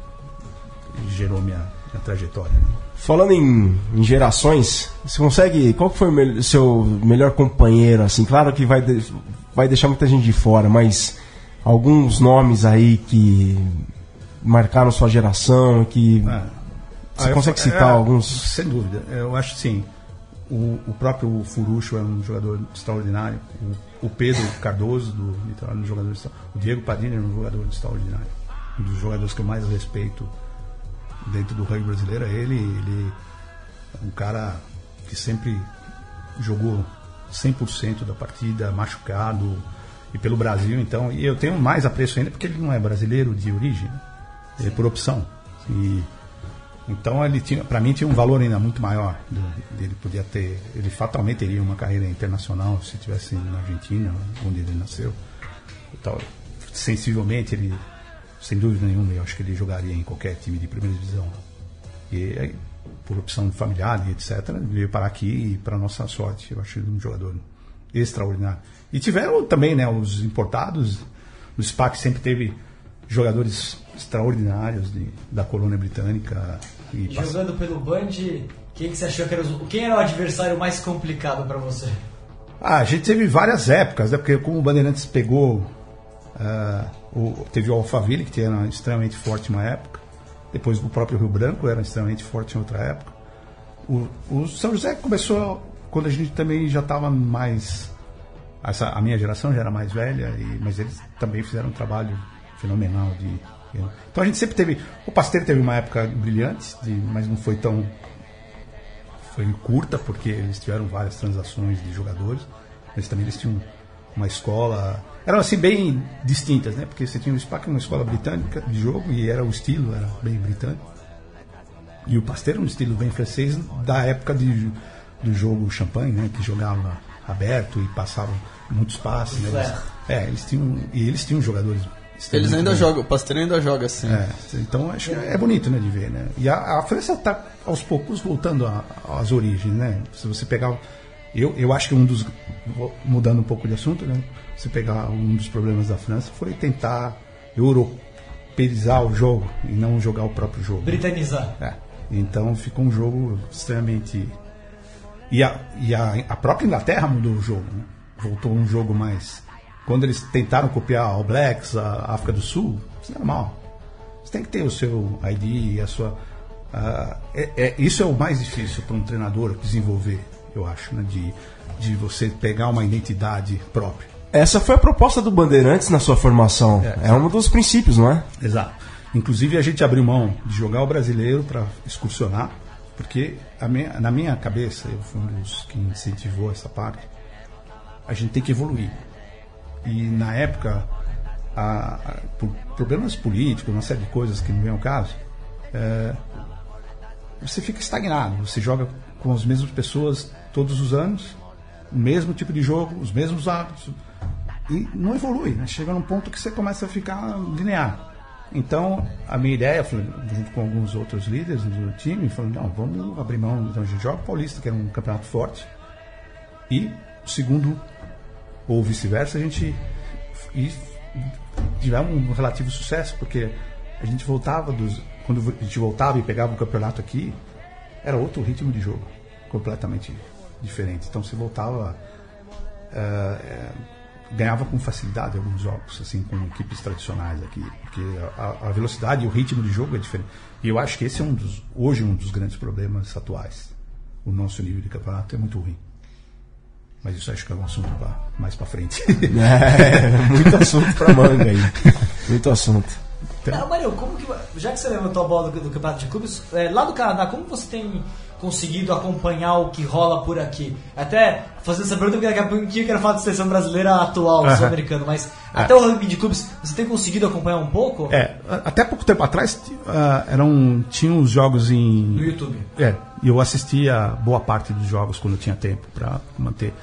que gerou minha, minha trajetória. né? Falando em, em gerações, você consegue. Qual foi o mel- seu melhor companheiro? Assim, claro que vai, de- vai deixar muita gente de fora, mas alguns nomes aí que marcaram sua geração, que É. você Ah, consegue citar é, alguns? Sem dúvida. Eu acho sim. O, o próprio Furucho é um jogador extraordinário. O, o Pedro Cardoso, do Litoral, é um jogador O Diego Padilha é um jogador extraordinário. Um dos jogadores que eu mais respeito dentro do rugby brasileiro é ele. Ele é um cara que sempre jogou 100% da partida, machucado, e pelo Brasil, então. E eu tenho mais apreço ainda porque ele não é brasileiro de origem, ele é por opção. E então ele tinha, para mim tinha um valor ainda muito maior do- dele podia ter, ele fatalmente teria uma carreira internacional se tivesse na Argentina, onde ele nasceu. E tal. Sensivelmente ele, sem dúvida nenhuma, eu acho que ele jogaria em qualquer time de primeira divisão. E aí, por opção familiar e etc, ele veio parar aqui e para nossa sorte, eu acho ele um jogador extraordinário. E tiveram também, né, os importados, o SPAC sempre teve jogadores extraordinários de, da colônia britânica e Jogando pelo Band, quem que você achou que era os- quem era o adversário mais complicado pra você? Ah, a gente teve várias épocas, né? Porque como o Bandeirantes pegou. Ah, o- teve o Alphaville, que era extremamente forte uma época. Depois o próprio Rio Branco era extremamente forte em outra época. O, o São José começou quando a gente também já estava mais. Essa, a minha geração já era mais velha, e, mas eles também fizeram um trabalho fenomenal de. Então a gente sempre teve. O Pasteiro teve uma época brilhante, de, mas não foi tão foi curta porque eles tiveram várias transações de jogadores, mas também eles tinham uma escola, eram assim bem distintas, né? Porque você tinha o SPAC, uma escola britânica de jogo e era o estilo era bem britânico. E o Pasteiro um estilo bem francês da época de, do jogo champanhe, né? Que jogava aberto e passava muitos passes, né? Eles, é, eles tinham e eles tinham jogadores Eles ainda bons. jogam, o Pasteiro ainda joga assim. É, então acho que é bonito né, de ver, né? E a, a França está aos poucos voltando às origens, né? Se você pegar. Eu, eu acho que um dos. Mudando um pouco de assunto, né? Se pegar um dos problemas da França foi tentar europeizar o jogo e não jogar o próprio jogo. Britanizar. É. Então ficou um jogo extremamente. E a, e a, a própria Inglaterra mudou o jogo, né? Voltou um jogo mais. Quando eles tentaram copiar All Blacks, a África do Sul, isso é normal. Você tem que ter o seu ID a sua. ah, é, é- isso é o mais difícil para um treinador desenvolver, eu acho, né? De, de você pegar uma identidade própria. Essa foi a proposta do Bandeirantes na sua formação. É. É, um dos princípios, não é? Exato. Inclusive a gente abriu mão de jogar o brasileiro para excursionar, porque minha- na minha cabeça, eu fui um dos que incentivou essa parte, a gente tem que evoluir. E na época, a- a- por problemas políticos, uma série de coisas que não vem ao caso, é, você fica estagnado. Você joga com as mesmas pessoas todos os anos, o mesmo tipo de jogo, os mesmos hábitos, e não evolui. Né? Chega num ponto que você começa a ficar linear. Então, a minha ideia, junto com alguns outros líderes do time, falou: não, vamos abrir mão. Então, a gente joga o Paulista, que era um campeonato forte, e segundo, ou vice-versa, a gente e um relativo sucesso, porque a gente voltava dos. Quando a gente voltava e pegava o campeonato aqui, era outro ritmo de jogo, completamente diferente. Então você voltava. eh, ganhava com facilidade alguns jogos, assim, com equipes tradicionais aqui. Porque a, a velocidade e o ritmo de jogo é diferente. E eu acho que esse é um dos, hoje um dos grandes problemas atuais. O nosso nível de campeonato é muito ruim. Mas isso acho que é um assunto pra, mais para frente. É, muito assunto pra manga aí. Muito assunto. Ah, Mário, como que, já que você levantou a bola do, do Campeonato de Clubes, é, lá do Canadá, como você tem conseguido acompanhar o que rola por aqui? Até fazendo essa pergunta, porque daqui a pouquinho eu quero falar de seleção brasileira atual, Aham. sul-americano, mas até o rugby de clubes, você tem conseguido acompanhar um pouco? É, até pouco tempo atrás ah, eram, tinham os jogos No em. YouTube. É, e eu assistia boa parte dos jogos quando eu tinha tempo para manter.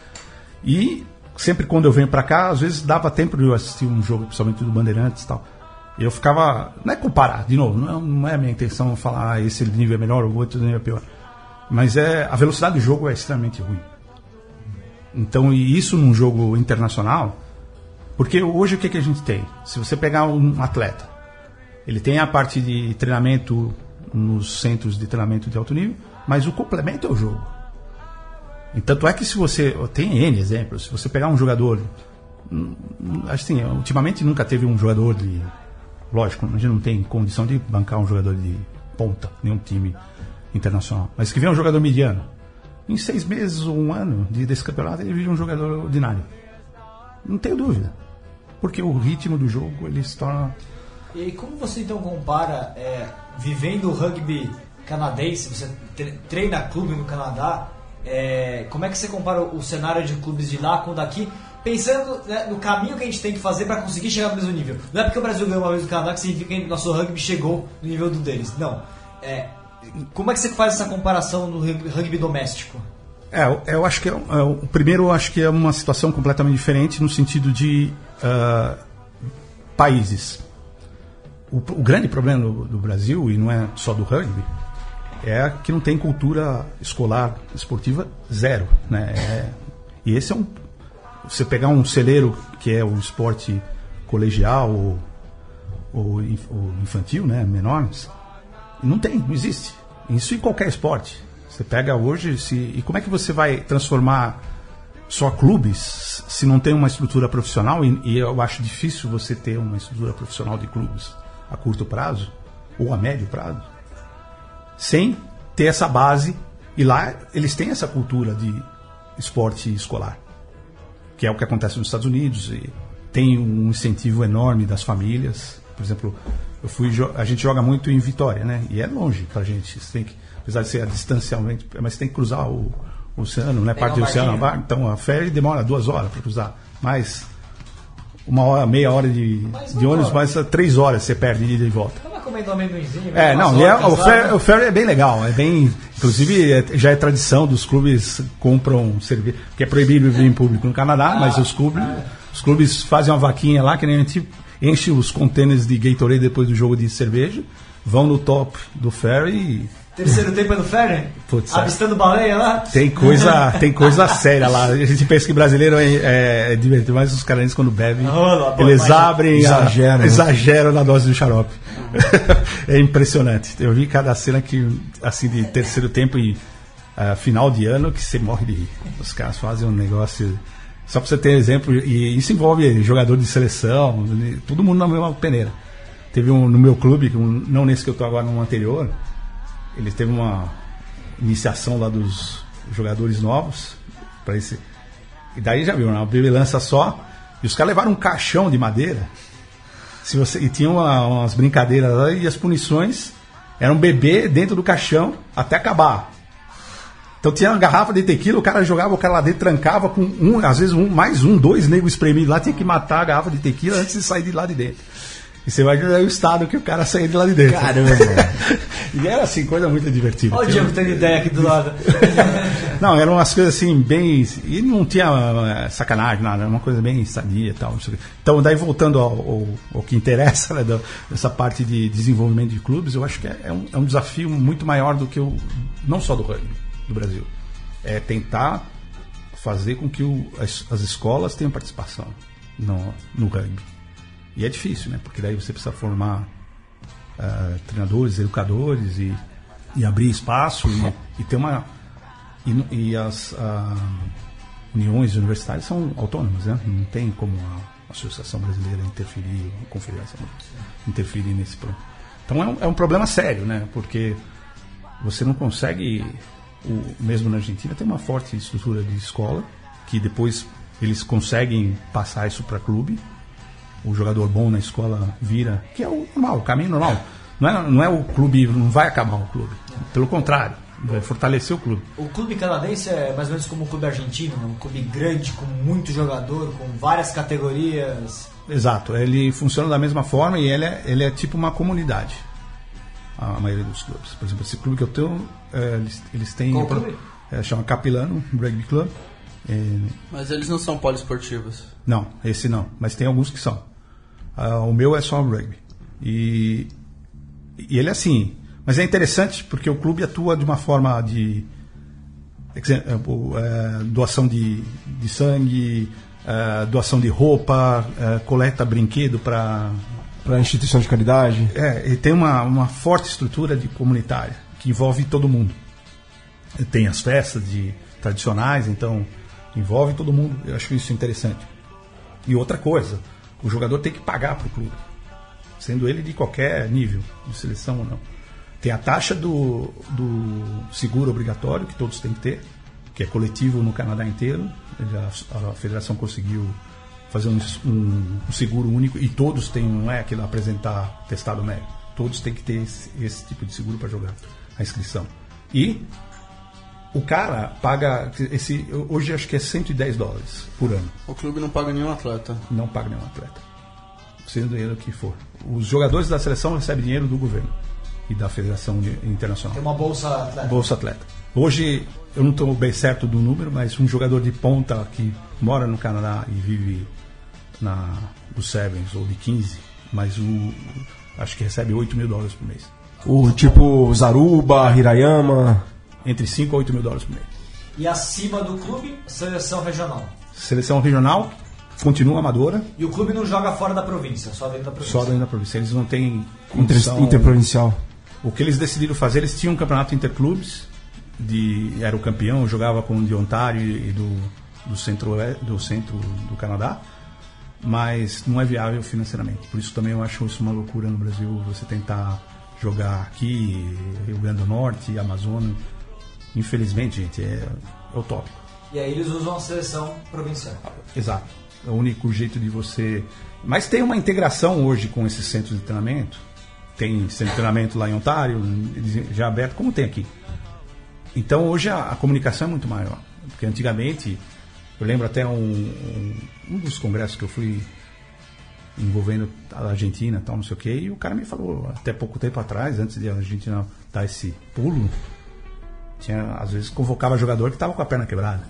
E sempre quando eu venho para cá, às vezes dava tempo de eu assistir um jogo, principalmente do Bandeirantes e tal. Eu ficava. Não é comparar, de novo, não é, não é a minha intenção falar ah, esse nível é melhor, o outro nível é pior. Mas é, a velocidade do jogo é extremamente ruim. Então, e isso num jogo internacional, porque hoje o que, que a gente tem? Se você pegar um atleta, ele tem a parte de treinamento nos centros de treinamento de alto nível, mas o complemento é o jogo. E tanto é que se você. Tem N exemplos. Se você pegar um jogador hum, assim, ultimamente nunca teve um jogador de. Lógico, a gente não tem condição de bancar um jogador de ponta, nenhum time internacional. Mas que vem um jogador mediano. Em seis meses ou um ano de, desse campeonato, ele vira um jogador ordinário. Não tenho dúvida. Porque o ritmo do jogo ele se torna. E aí, como você então compara, é, vivendo o rugby canadense, você tre- treina clube no Canadá, é, como é que você compara o, o cenário de clubes de lá com o daqui, pensando né, no caminho que a gente tem que fazer para conseguir chegar no mesmo nível? Não é porque o Brasil ganhou uma vez no Canadá que significa que nosso rugby chegou no nível do deles. Não. É, como é que você faz essa comparação no rugby, doméstico? É, eu- acho que é, um- é, o primeiro eu acho que é uma situação completamente diferente no sentido de ah, países. O, o grande problema do, do Brasil, e não é só do rugby, é que não tem cultura escolar esportiva zero. Né? É- e esse é um. Você pegar um celeiro que é o esporte colegial ou, ou ou infantil, né, menores, não tem, não existe. Isso em qualquer esporte. Você pega hoje, se, e como é que você vai transformar só clubes se não tem uma estrutura profissional? E, e eu acho difícil você ter uma estrutura profissional de clubes a curto prazo ou a médio prazo, sem ter essa base. E lá eles têm essa cultura de esporte escolar, que é o que acontece nos Estados Unidos. E tem um incentivo enorme das famílias. Por exemplo, eu fui a gente joga muito em Vitória, né? E é longe pra gente. Você tem que, apesar de ser a distancialmente, mas você tem que cruzar o, o oceano, né? Parte do oceano. vai- Então a férias demora duas horas para cruzar. Mas uma hora, meia hora de, de ônibus, mas três horas você perde de ida e volta. Tava comendo um amendoinzinho. É, umas não, é- o, ferry, né? o ferry é bem legal, é bem. Inclusive, é- já é tradição dos clubes compram cerveja, que é proibido beber em público no Canadá, mas os clubes, os clubes fazem uma vaquinha lá, que nem a gente enche os contêineres de Gatorade depois do jogo de cerveja, vão no top do ferry e Terceiro tempo é no ferry? Putz, é. Avistando baleia lá? tem coisa, tem coisa séria lá. A gente pensa que brasileiro é, é, é divertido, mas os canadenses quando bebem, pô, eles imagina. abrem, a- Exageram, né? exageram na dose do xarope. é impressionante. Eu vi cada cena que, assim, de terceiro tempo e ah, final de ano que você morre de rir. Os caras fazem um negócio. Só pra você ter exemplo, e isso envolve jogador de seleção, todo mundo na mesma peneira. Teve um no meu clube, um- não nesse que eu tô agora, no anterior, ele teve uma iniciação lá dos jogadores novos para esse e daí já viu, né? uma primeira lança só e os caras levaram um caixão de madeira se você e tinha uma- umas brincadeiras lá e as punições eram bebê dentro do caixão até acabar então tinha uma garrafa de tequila, o cara jogava o cara lá dentro, trancava com um, às vezes um, mais um, dois negros espremidos lá, tinha que matar a garrafa de tequila antes de sair de lá de dentro. E você vai ver o estado que o cara saía de lá de dentro. Caramba! e era assim, coisa muito divertida. Olha o Diego tendo ideia aqui do lado. Não, eram umas coisas assim, bem. E não tinha eh, sacanagem, nada, era uma coisa bem sadia e tal. Então, daí voltando ao, ao, ao que interessa, né, da- dessa parte de desenvolvimento de clubes, eu acho que é, é um, é um desafio muito maior do que o. não só do rugby do Brasil. É tentar fazer com que o- as, as escolas tenham participação no, no rugby. E é difícil, né? Porque daí você precisa formar ah, treinadores, educadores e, e abrir espaço e, e ter uma. E, e as ah, uniões universitárias são autônomas, né? Não tem como a Associação Brasileira interferir, a Confederação interferir nesse problema. Então é um, é um problema sério, né? Porque você não consegue, o, mesmo na Argentina, tem uma forte estrutura de escola, que depois eles conseguem passar isso para clube. O jogador bom na escola vira, que é o normal, o caminho normal. Não é, não é o clube, não vai acabar o clube. Pelo contrário, vai fortalecer o clube. O clube canadense é mais ou menos como o clube argentino, né? um clube grande, com muito jogador, com várias categorias. Exato, ele funciona da mesma forma e ele é, ele é tipo uma comunidade. A maioria dos clubes. Por exemplo, esse clube que eu tenho, é, eles, eles têm. Qual clube? É, chama Capilano Rugby Club. É, Mas eles não são poliesportivos. não, esse não, mas tem alguns que são. Ah, o meu é só rugby. E, e ele é assim. Mas é interessante porque o clube atua de uma forma de dizer, é, é, doação de, de sangue, é, doação de roupa, é, coleta brinquedo para. Pra instituição de caridade. É, ele tem uma, uma forte estrutura de comunitária que envolve todo mundo. Tem as festas de, tradicionais, então envolve todo mundo. Eu acho isso interessante. E outra coisa, o jogador tem que pagar para o clube, sendo ele de qualquer nível, de seleção ou não. Tem a taxa do, do seguro obrigatório, que todos têm que ter, que é coletivo no Canadá inteiro. A, a federação conseguiu fazer um, um, um, seguro único e todos têm, não é aquilo apresentar testado médico. Todos têm que ter esse, esse tipo de seguro para jogar a inscrição. E o cara paga esse hoje acho que é 110 dólares por ano. O clube não paga nenhum atleta. Não paga nenhum atleta. Sendo ele o que for. Os jogadores da seleção recebem dinheiro do governo e da Federação Internacional. Tem uma bolsa atleta. Bolsa atleta. Hoje eu não estou bem certo do número, mas um jogador de ponta que mora no Canadá e vive na do Sevens ou de 15, mas o acho que recebe 8 mil dólares por mês. O tipo Zaruba, Hirayama. Entre 5 a 8 mil dólares por mês. E acima do clube, seleção regional. Seleção regional continua amadora. E o clube não joga fora da província, só dentro da província. Só dentro da província. Eles não têm condição... interprovincial. O que eles decidiram fazer, eles tinham um campeonato interclubes, de, era o campeão, jogava com o de Ontário e do, do, centro, do centro do Canadá, mas não é viável financeiramente. Por isso também eu acho isso uma loucura no Brasil, você tentar jogar aqui, Rio Grande do Norte, Amazonas. Infelizmente, gente, é, é utópico. E aí eles usam a seleção provincial. Exato. É o único jeito de você. Mas tem uma integração hoje com esses centros de treinamento. Tem centro de treinamento lá em Ontário, já aberto, como tem aqui. Então hoje a, a comunicação é muito maior. Porque antigamente, eu lembro até um, um, um dos congressos que eu fui envolvendo a Argentina tal, não sei o que, e o cara me falou, até pouco tempo atrás, antes de a Argentina dar esse pulo, tinha, às vezes convocava jogador que estava com a perna quebrada.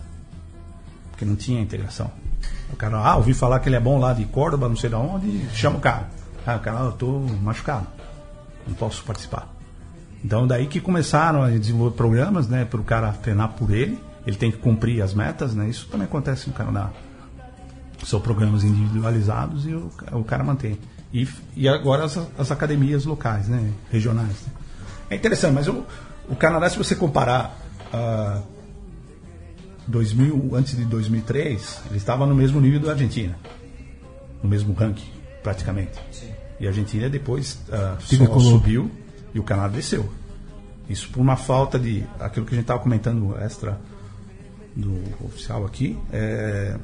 Porque não tinha integração. O cara, ah, ouvi falar que ele é bom lá de Córdoba, não sei de onde, chama o cara. Ah, o cara, ah, eu tô machucado. Não posso participar. Então daí que começaram a desenvolver programas, né, para o cara treinar por ele. Ele tem que cumprir as metas, né? Isso também acontece no Canadá. São programas individualizados e o, o cara mantém. E, e agora as, as academias locais, né? Regionais. Né? É interessante, mas o, o Canadá, se você comparar uh, 2000, antes de 2003, ele estava no mesmo nível da Argentina. No mesmo ranking, praticamente. Sim. E a Argentina depois uh, só subiu e o Canadá desceu. Isso por uma falta de. aquilo que a gente estava comentando extra do oficial aqui, é,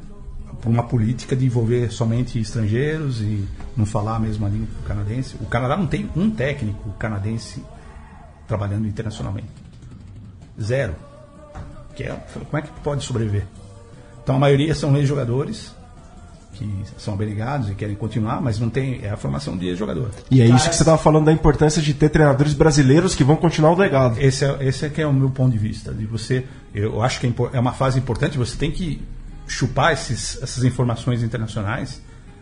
por uma política de envolver somente estrangeiros e não falar a mesma língua canadense. O Canadá não tem um técnico canadense trabalhando internacionalmente. Zero. Que é, como é que pode sobreviver? Então a maioria são ex-jogadores que são obrigados e querem continuar, mas não tem é a formação de ex-jogador. E é isso que você estava falando da importância de ter treinadores brasileiros que vão continuar o legado. Esse é, esse é que é o meu ponto de vista. De você, eu acho que é, é uma fase importante. Você tem que chupar esses, essas informações internacionais,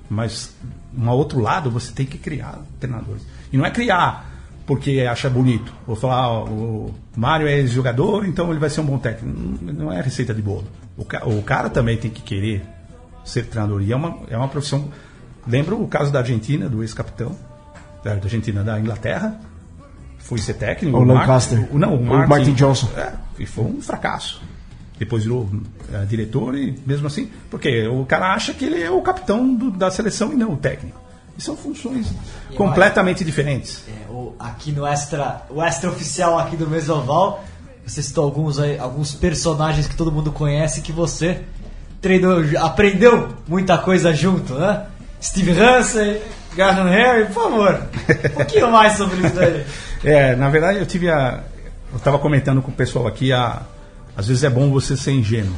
mas um outro lado você tem que criar treinadores. E não é criar porque acha bonito. Vou falar, ó, o Mário é jogador, então ele vai ser um bom técnico. Não é receita de bolo. O, ca o cara também tem que querer ser treinador. E é uma, é uma profissão. Lembro o caso da Argentina, do ex-capitão, da Argentina, da Inglaterra. Foi ser técnico. O, o Lancaster. Mark, o, não, o, Martin, Martin Johnson. É, e foi um fracasso. Depois virou é, diretor e mesmo assim. Porque o cara acha que ele é o capitão do, da seleção e não o técnico. E são funções e completamente diferentes. É, o, aqui no extra, o extra oficial aqui do Mesoval, você citou alguns, alguns personagens que todo mundo conhece que você treinou, aprendeu muita coisa junto, né? Steve Hansen, Graham Harry, por favor. Um pouquinho mais sobre isso daí. É, na verdade eu tive a. Eu estava comentando com o pessoal aqui, a, às vezes é bom você ser ingênuo.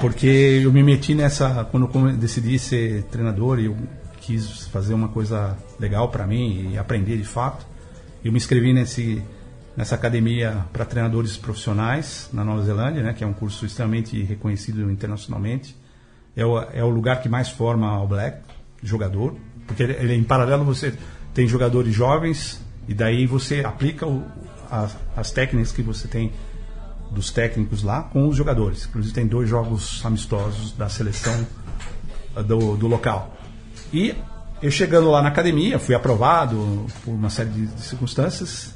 Porque eu me meti nessa. Quando eu decidi ser treinador e eu quis fazer uma coisa legal para mim e aprender de fato. Eu me inscrevi nesse, nessa academia para treinadores profissionais na Nova Zelândia, né, que é um curso extremamente reconhecido internacionalmente. É o, é o lugar que mais forma o Black, jogador, porque ele, ele, em paralelo você tem jogadores jovens e daí você aplica o, as, as técnicas que você tem dos técnicos lá com os jogadores. Inclusive tem dois jogos amistosos da seleção do, do local. E eu chegando lá na academia, fui aprovado por uma série de, de circunstâncias.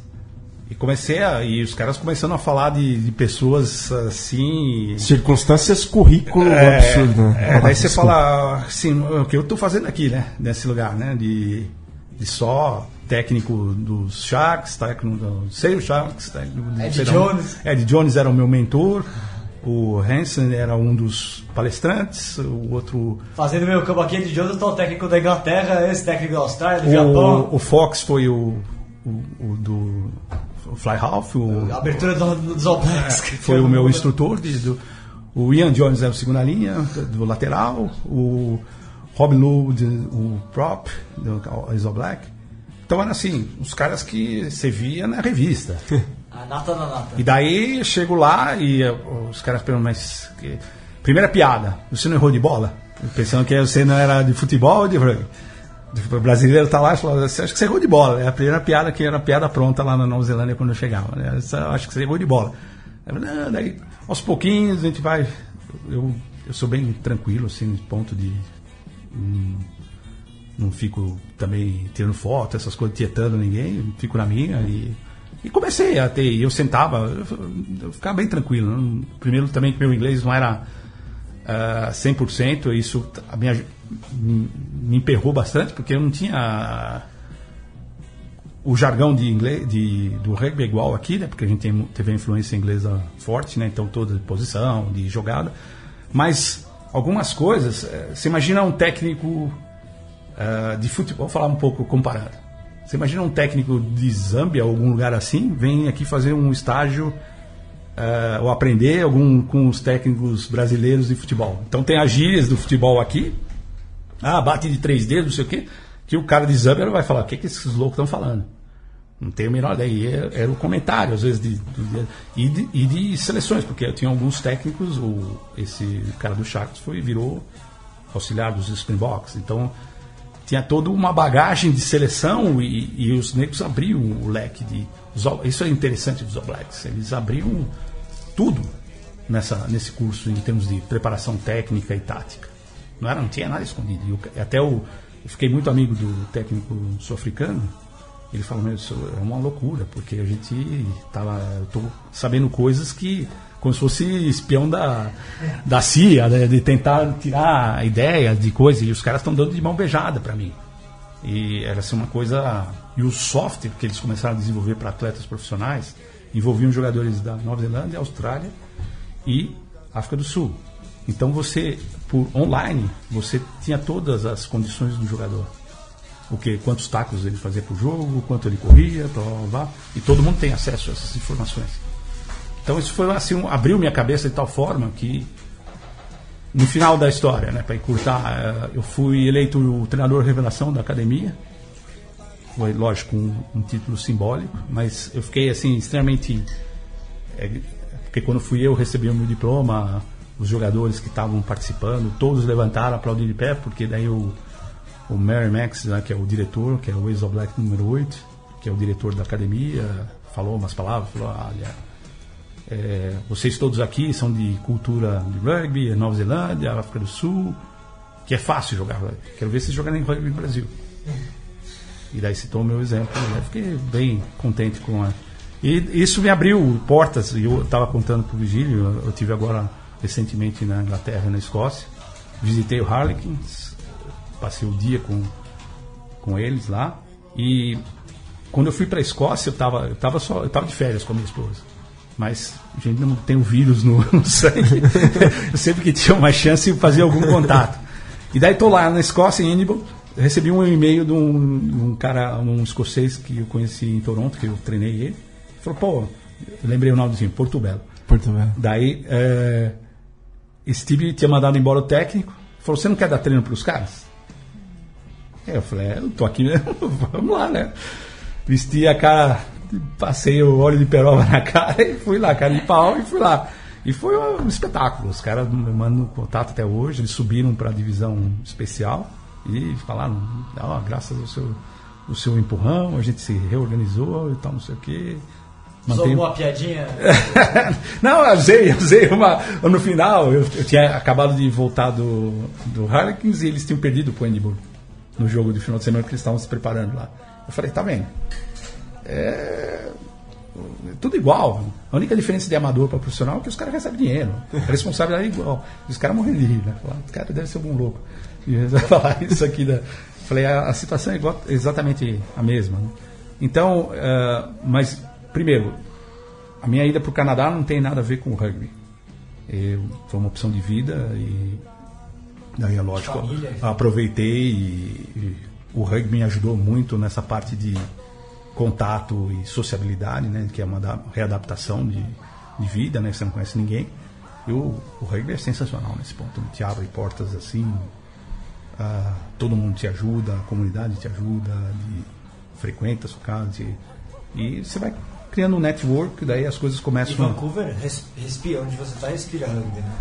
E comecei a. E os caras começando a falar de, de pessoas assim. Circunstâncias, currículo É, absurdo, né? é, daí você Desculpa. fala assim, o que eu tô fazendo aqui, né? Nesse lugar, né? De, de só técnico dos Sharks, técnico do sei o Sharks, técnico do Ed. Jones. Ed Jones era o meu mentor, o Hansen era um dos palestrantes, o outro. Fazendo meu campo aqui de Jones, o técnico da Inglaterra, esse técnico da Austrália, do Japão. O, o Fox foi o, o, o do Fly Half, o, A abertura do, dos All Blacks. É, foi o meu instrutor. De, do, o Ian Jones é o segunda linha, do lateral. O Rob Lowe, o prop, do Iso Black. Então era assim, os caras que você via na revista. A nata na nata. E daí eu chego lá e eh, os caras perguntam, mas. que- Primeira piada, você não errou de bola? Pensando que você não era de futebol ou de. O brasileiro tá lá e fala, você acha que você errou de bola? É a primeira piada que era piada pronta lá na Nova Zelândia quando eu chegava. Né? Acho que você errou de bola. "Não, daí, aos pouquinhos a gente vai. Eu, eu sou bem tranquilo, assim, no ponto de. hum, não fico também tirando foto, essas coisas, tietando ninguém, fico na minha e, e comecei a ter, eu sentava, eu, eu ficava bem tranquilo. não- Primeiro também que meu inglês não era ah, 100%, isso a minha, me me emperrou bastante, porque eu não tinha o jargão de inglês de, do rugby é igual aqui, né? Porque a gente tem, teve a influência inglesa forte, né? Então toda de posição, de jogada. Mas algumas coisas, eh, você imagina um técnico ah, de futebol, vou falar um pouco comparado. Você imagina um técnico de Zâmbia, algum lugar assim, vem aqui fazer um estágio ah, ou aprender algum com os técnicos brasileiros de futebol. Então tem as gírias do futebol aqui, ah, bate de três dedos, não sei o quê, que o cara de Zâmbia vai falar, o que, que esses loucos estão falando? Não tenho a menor ideia. Era, era o comentário, às vezes, de, de- e, de, e de seleções, porque eu tinha alguns técnicos, o, esse cara do Sharks foi, virou auxiliar dos Springboks. Então, tinha toda uma bagagem de seleção e, e os negros abriam o leque de. isso é interessante dos All Blacks. Eles abriam tudo nessa, nesse curso em termos de preparação técnica e tática. Não, era, não tinha nada escondido. E o- até o, eu fiquei muito amigo do técnico sul-africano. Ele falou, meu, isso é uma loucura, porque a gente tava. Eu tô sabendo coisas que. Como se fosse espião da, da CIA, né, de tentar tirar a ideia de coisa, e os caras estão dando de mão beijada para mim. E era assim uma coisa. E o software que eles começaram a desenvolver para atletas profissionais envolviam jogadores da Nova Zelândia, Austrália e África do Sul. Então você, por online, você tinha todas as condições do jogador. O que, quantos tacos ele fazia por jogo, quanto ele corria, blá, blá, blá, e todo mundo tem acesso a essas informações. Então isso foi assim, abriu minha cabeça de tal forma que no final da história, né, para encurtar, eh, eu fui eleito o treinador revelação da academia. Foi, lógico, um, um título simbólico, mas eu fiquei assim extremamente é, porque quando fui eu recebi o meu diploma, os jogadores que estavam participando, todos levantaram, aplaudiram de pé, porque daí o, o Mary Max, né, que é o diretor, que é o Ace of Black número 8, que é o diretor da academia, falou umas palavras, falou, olha, é, vocês todos aqui são de cultura de rugby, Nova Zelândia, África do Sul, que é fácil jogar rugby. Quero ver vocês jogarem rugby no Brasil. E daí citou o meu exemplo. Né? Fiquei bem contente com a. E isso me abriu portas. E eu estava contando para o Vigílio. Eu, tive agora recentemente na Inglaterra na Escócia. Visitei o Harlequins. Passei o dia com, com eles lá. E quando eu fui para a Escócia, eu estava eu tava só eu de férias com a minha esposa. Mas a gente não tem o vírus no, no sangue. eu sempre que tinha uma chance fazer algum contato. E daí estou lá na Escócia, em Edinburgh, recebi um e-mail de um, de um cara, um escocês que eu conheci em Toronto, que eu treinei ele. Falou, pô, lembrei o nome do time, Porto Belo. Porto Belo. Daí, é, Steve tinha mandado embora o técnico, falou, você não quer dar treino para os caras? Eu falei, é, eu tô aqui mesmo, vamos lá, né? Vesti a cara, passei o óleo de peroba na cara e fui lá, cara de pau e fui lá. E foi um espetáculo. Os caras me mandam contato até hoje, eles subiram para a divisão especial e falaram, ó, graças ao seu, ao seu empurrão, a gente se reorganizou e tal, não sei o quê. Usou Mantém- alguma piadinha? não, eu usei, eu usei uma. No final, eu, eu tinha acabado de voltar do, do Harlequins e eles tinham perdido pro Edinburgh no jogo de final de semana que eles estavam se preparando lá. Eu falei, tá vendo? É, tudo igual. A única diferença de amador para profissional é que os caras recebem dinheiro. A responsabilidade é igual. Os caras morrem de rir, né? Falar, Os caras devem ser algum louco. E ia falar isso aqui da. Falei, a, a situação é igual- exatamente a mesma. né? Então, ah, mas, primeiro, a minha ida para o Canadá não tem nada a ver com o rugby. Eu, foi uma opção de vida e daí é lógico, aproveitei e, e o rugby me ajudou muito nessa parte de contato e sociabilidade, né, que é uma da- readaptação de, de vida, né, você não conhece ninguém. E o, o rugby é sensacional nesse ponto, te abre portas assim, ah, todo mundo te ajuda, a comunidade te ajuda, de, frequenta a sua casa te- e você vai criando um network, daí as coisas E começam. a- Vancouver, res- respira, onde você tá, respira rugby, né?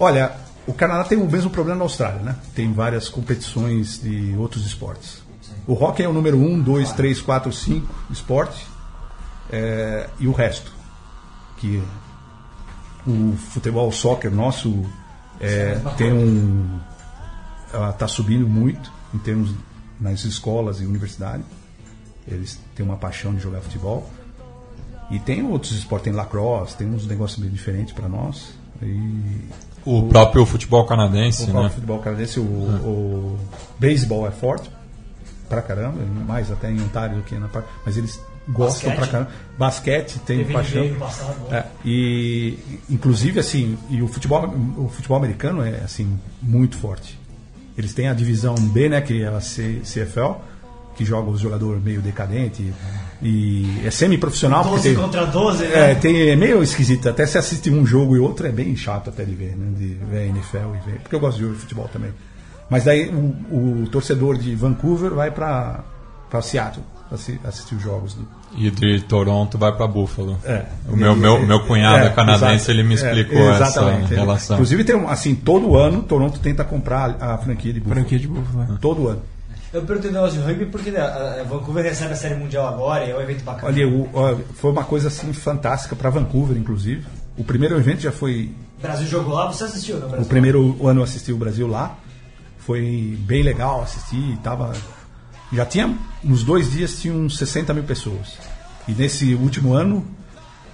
Olha, o Canadá tem o mesmo problema da Austrália, né? Tem várias competições de outros esportes. O hockey é o número 1, 2, 3, 4, 5 esporte. é, e o resto. Que o futebol, o soccer nosso é, tem um. está subindo muito em termos nas escolas e universidades. Eles têm uma paixão de jogar futebol. E tem outros esportes, tem lacrosse, tem uns negócios meio diferentes para nós. E O próprio futebol canadense, o né? próprio futebol canadense, o, o beisebol é forte pra caramba, mais até em Ontário do que na. Mas eles gostam Basquete. pra caramba. Basquete tem Teve paixão. Né? É, e inclusive assim, e o futebol, o futebol americano é assim muito forte. Eles têm a divisão B, né, que é a C- CFL, que joga os jogadores meio decadente e é semi-profissional porque 12 tem- contra 12, é, né? tem, é meio esquisito. Até se assiste um jogo e outro é bem chato até de ver, né? De ver a NFL e ver. Porque eu gosto de futebol também. Mas daí o, o torcedor de Vancouver vai para Seattle assi- assistir os jogos. Do, E de Toronto vai para Buffalo. é. O meu, meu, meu cunhado é, canadense, exato. ele me É, explicou essa exatamente. relação. Inclusive, tem um, assim, todo ano Toronto tenta comprar a franquia de Buffalo. Franquia de Buffalo. Todo ano. Eu perguntei o negócio de rugby porque né, a- Vancouver recebe a Série Mundial agora e é um evento bacana. Olha, o- foi uma coisa assim fantástica para Vancouver, inclusive. O primeiro evento já foi O Brasil jogou lá, você assistiu, né? O primeiro ano eu assisti o Brasil lá. Foi bem legal assistir. Tava, já tinha, nos dois dias, tinham 60 mil pessoas. E nesse último ano,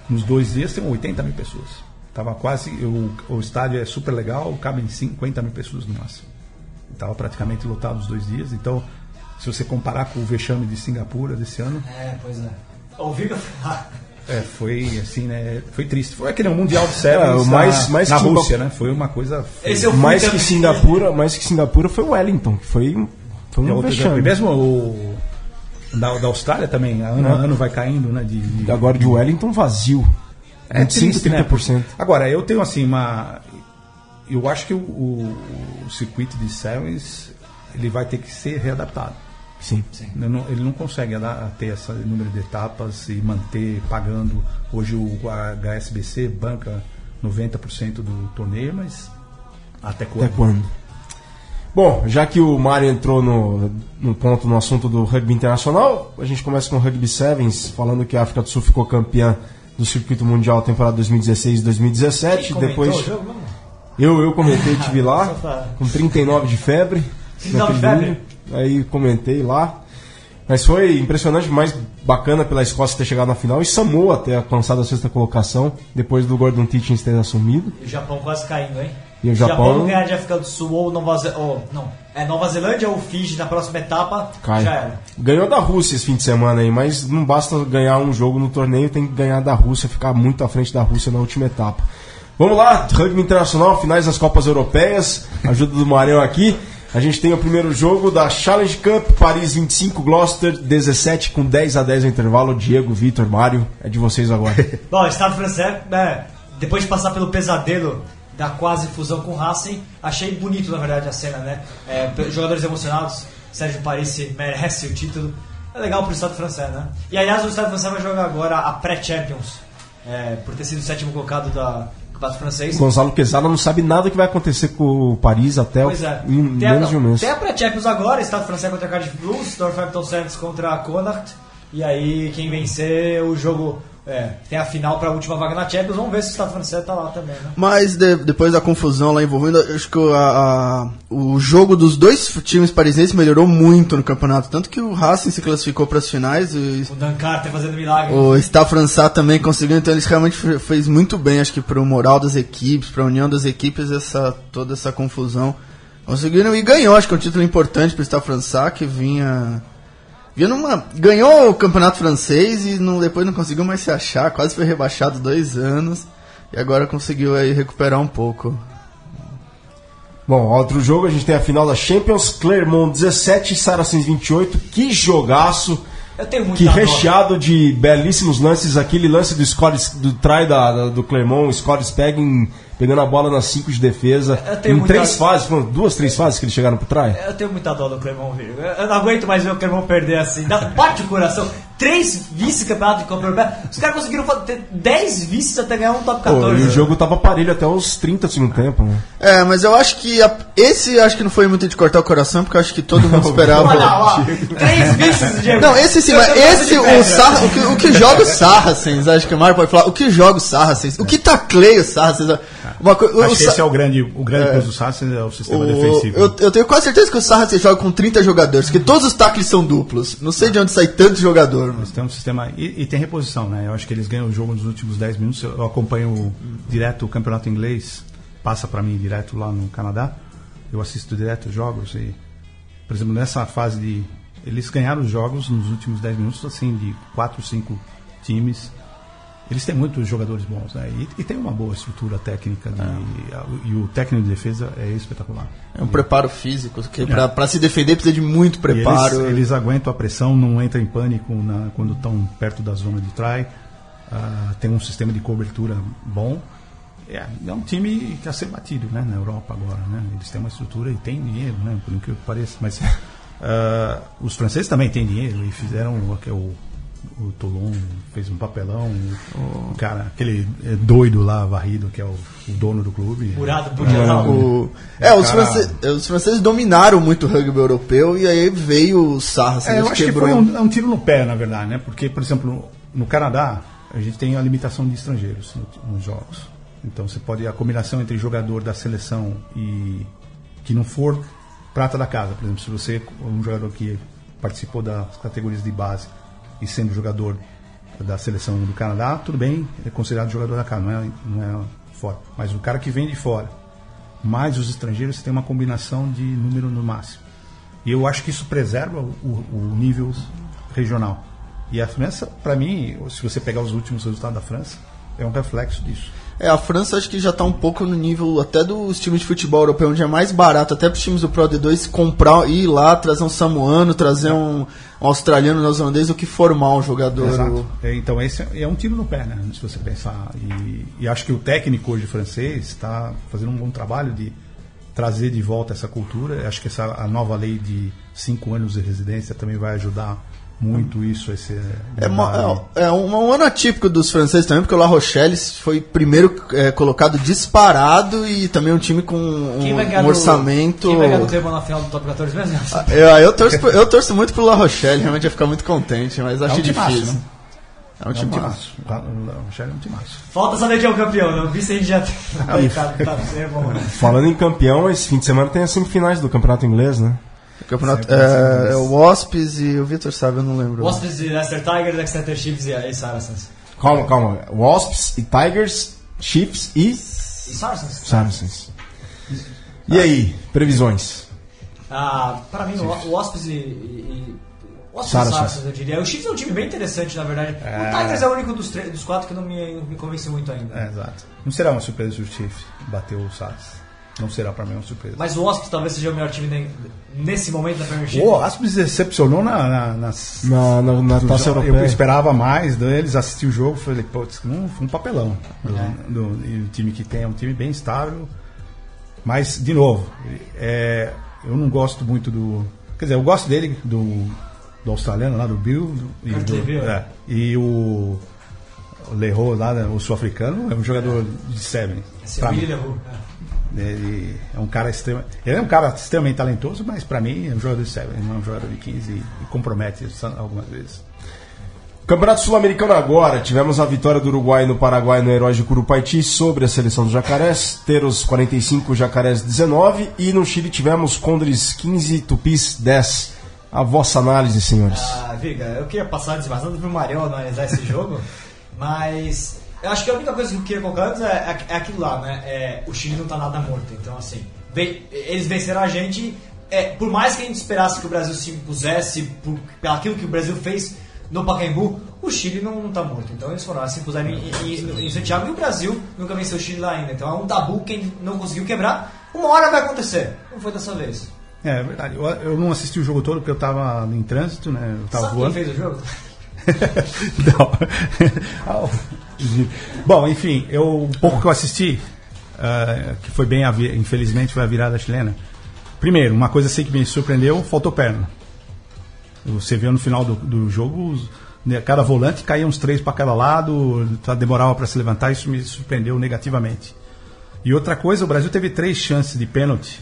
nos dois dias, tem 80 mil pessoas. Tava quase. O, o estádio é super legal, cabem 50 mil pessoas no máximo. Estava praticamente lotado os dois dias. Então, se você comparar com o vexame de Singapura desse ano, É, pois é. Eu é, foi assim, né? Foi triste. Foi aquele Mundial de Sevens É, o na- mais- mais na que- Rússia, né? Foi uma coisa. Mais que. Singapura, mais que Singapura foi Wellington, que foi, um- foi É um outro vexame. Mesmo o da, da Austrália também, ano a ano vai caindo, né? De, de- Agora de Wellington vazio. é 25, triste, né? 30%. Agora, eu tenho assim uma. Eu acho que o, o, o circuito de Sevens ele vai ter que ser readaptado. Sim. Ele não, ele não consegue ter esse número de etapas e manter pagando. Hoje o HSBC banca 90% do torneio, mas até quando? Até quando? Bom, já que o Mário entrou no, no ponto, no assunto do rugby internacional, a gente começa com o Rugby Sevens, falando que a África do Sul ficou campeã do circuito mundial temporada 2016 e 2017. Comentou Depois o jogo, mano? eu, eu comentei, tive lá, com 39 de febre. 39 de febre? Aí comentei lá. Mas foi impressionante, mais bacana pela Escócia ter chegado na final e Samoa ter alcançado a sexta colocação depois do Gordon Teachings ter assumido. E o Japão quase caindo, hein? E o Japão- ganhar de África do Sul ou Nova. Ou, não, é Nova Zelândia ou Fiji na próxima etapa, Cai. já era. Ganhou da Rússia esse fim de semana aí, mas não basta ganhar um jogo no torneio, tem que ganhar da Rússia, ficar muito à frente da Rússia na última etapa. Vamos lá, rugby internacional, finais das Copas Europeias, ajuda do Marião aqui. A gente tem o primeiro jogo da Challenge Cup, Paris 25, Gloucester 17, com 10 a 10 no intervalo. Diego, Vitor, Mário, é de vocês agora. Bom, o Estado francês, né, depois de passar pelo pesadelo da quase fusão com o Racing, achei bonito, na verdade, a cena, né? É, jogadores emocionados, Sérgio Paris merece o título. É legal pro Estado francês, né? E aliás, o Estado francês vai jogar agora a pré-Champions, é, por ter sido o sétimo colocado da Campeonato Francês. Gonzalo Quesada não sabe nada que vai acontecer com o Paris até o, Pois é. em Tem a, menos de um mês. tem a pré-Champions agora, Estado francês contra Cardiff Blues, Northampton Saints contra a Connacht. E aí, quem vencer o jogo, é, tem a final para a última vaga na Champions. Vamos ver se o Estado francês tá lá também, né? Mas de- depois da confusão lá envolvendo, acho que o- a- a- o jogo dos dois times parisienses melhorou muito no campeonato. Tanto que o Racing se classificou para as finais, o, O Dan Carter fazendo milagre. o Stade Francais também conseguiu, então eles realmente fe- fez muito bem, acho que para o moral das equipes, para a união das equipes, essa, toda essa confusão. Conseguiram e ganhou, acho que é um título importante para o Stade Francais, que vinha. Numa, ganhou o campeonato francês e não, depois não conseguiu mais se achar, quase foi rebaixado dois anos. E agora conseguiu aí recuperar um pouco. Bom, outro jogo, a gente tem a final da Champions, Clermont 17, Saracens 28. Que jogaço! Eu tenho muita Que recheado de belíssimos lances. Aquele lance do Scores, do try da, da- do Clermont, o Scores peguem, pegando a bola nas 5 de defesa. Em muita- três fases, foram duas, três fases que eles chegaram pro try. Eu tenho muita dó do Clermont, viu? Eu não aguento mais ver o Clermont perder assim. Parte o coração. Três vice-campeonatos de Copa Europeia. Os caras conseguiram ter 10 vices até ganhar um top Pô, 14. e o jogo tava parelho até os 30 do segundo tempo, né? É, mas eu acho que a- esse acho que não foi muito de cortar o coração, porque eu acho que todo mundo esperava. Olha lá, três vices, Diego. Não, esse sim, mas esse, o, pedra. Sarra, o, que, o que joga o Sarracens, acho que o Mário pode falar, o que joga o Sarracens, o que tacleia o Sarracens. Uma co- o, Acho que Sa- esse é o grande, o grande plus do Saracens é o sistema o- defensivo. eu, eu tenho quase certeza que o Sarracens joga com 30 jogadores, porque todos os tacles são duplos. Não sei de onde sai tanto jogador. Têm um sistema. E, e tem reposição, né? Eu acho que eles ganham o jogo nos últimos 10 minutos. Eu acompanho direto o campeonato inglês, passa para mim direto lá no Canadá. Eu assisto direto os jogos e, por exemplo, nessa fase de. Eles ganharam os jogos nos últimos 10 minutos, assim, de 4, 5 times. Eles têm muitos jogadores bons, né? E, e tem uma boa estrutura técnica. De, E o técnico de defesa é espetacular. É um preparo físico, que pra, pra se defender precisa de muito preparo. Eles, eles aguentam a pressão, não entram em pânico na- quando estão perto da zona de try. Ah, tem um sistema de cobertura bom. É, é um time que a ser batido né, na Europa agora. Né? Eles têm uma estrutura e têm dinheiro, né, por incrível que pareça. Mas ah, os franceses também têm dinheiro e fizeram o que é o, o Toulon fez um papelão. O, cara, aquele eh, doido lá, varrido, que é o, o dono do clube. Furado, podia dar um- O- é, os, cara- france- os franceses dominaram muito o rugby europeu e aí veio o Sarracens. É, eu acho que quebrou foi em- um, é um tiro no pé, na verdade, né? Porque, por exemplo, no, no Canadá, a gente tem a limitação de estrangeiros no- nos jogos. Então você pode a combinação entre jogador da seleção e que não for prata da casa. Por exemplo, se você um jogador que participou das categorias de base e sendo jogador da seleção do Canadá, tudo bem, é considerado jogador da casa, não é, não é fora. Mas o cara que vem de fora, mais os estrangeiros, tem uma combinação de número no máximo. E eu acho que isso preserva o, o nível regional. E a França, para mim, se você pegar os últimos resultados da França, é um reflexo disso. É, a França acho que já está um pouco no nível até dos times de futebol europeu, onde é mais barato até para os times do Pro D2 comprar, ir lá, trazer um samoano, trazer um, um australiano, neozelandês, do que formar um jogador. Exato. É, então esse é, é um tiro no pé, né? Se você pensar. E, e acho que o técnico hoje francês está fazendo um bom trabalho de trazer de volta essa cultura. Acho que essa a nova lei de cinco anos de residência também vai ajudar muito isso. Esse, É, uma- é- é um, um ano atípico dos franceses também, porque o La Rochelle foi primeiro é, colocado disparado e também um time com um, um do- orçamento. Quem vai ganhar do Clermont na final do Top 14 mesmo? Eu, eu, torço, eu torço muito pro La Rochelle, realmente ia ficar muito contente, mas acho um timaço, difícil. né? É um É um time timaço. O Rochelle é um timaço. Falta saber quem é o campeão. Eu vi se a gente já tá ligado, tá é bom. Falando em campeão, esse fim de semana tem as semifinais do campeonato inglês, né? Campeonato, é, é o Waspis e o Vitor sabe, eu não lembro. Wasps e Leicester Tigers, Exeter Chiefs e, e Saracens. Calma, calma. Wasps e Tigers, Chiefs e E Saracens? Saracens. E aí, previsões? Ah, para mim, o Wasps e. e, e Wasps e Saracens. Saracens, eu diria. O Chiefs é um time bem interessante, na verdade. O Tigers é o único dos, dos quatro que não me, não me convence muito ainda. É, exato. Não será uma surpresa se o Chiefs bateu o Sainz. Não será para mim uma surpresa. Mas o Wasps talvez seja o melhor time ne- nesse momento da Premiership. O Aspas decepcionou na, na, nas, Na, na, na taça europeia. Eu esperava mais deles, assisti o jogo, falei, putz, um, foi um papelão. É. Do, do- e o time que tem é um time bem estável. Mas, de novo, é, eu não gosto muito do. Quer dizer, eu gosto dele, do, do australiano lá, do Bill. Do, e, do- Bill. é, e o. O Leroy lá, né, o sul-africano, é um jogador de seven. Esse é o. William. Ele é um cara extrema, ele é um cara extremamente talentoso, mas pra mim é um jogador de 7, ele não é um jogador de 15 e, compromete algumas vezes. Campeonato Sul-Americano agora. Tivemos a vitória do Uruguai no Paraguai no Herói de Curupaiti sobre a seleção dos Jacarés. Teros 45, Jacarés 19. E no Chile tivemos Condres 15, Tupis 10. A vossa análise, senhores. Ah, Viga, eu queria passar desvazando pro Marião analisar esse jogo, mas eu acho que a única coisa que eu queria colocar antes é, é aquilo lá, né? É, o Chile não tá nada morto, então assim, eles venceram a gente. é, por mais que a gente esperasse que o Brasil se impusesse por, aquilo que o Brasil fez no Pacaembu, o Chile não, não tá morto. Então eles foram lá, se impuseram em, em, em Santiago e o Brasil nunca venceu o Chile lá ainda. Então é um tabu que a gente não conseguiu quebrar. Uma hora vai acontecer. Não foi dessa vez. É, é verdade. Eu, eu não assisti o jogo todo porque eu estava em trânsito, né? Eu tava Sabe quem voando. fez o jogo? Não. Bom, enfim, eu, o pouco que eu assisti, ah, que foi bem, infelizmente, foi a virada chilena. Primeiro, uma coisa assim que me surpreendeu, faltou perna. Você viu no final do, do jogo, né, cada volante caía uns três para cada lado, tá, demorava para se levantar, isso me surpreendeu negativamente. E outra coisa, o Brasil teve três chances de pênalti.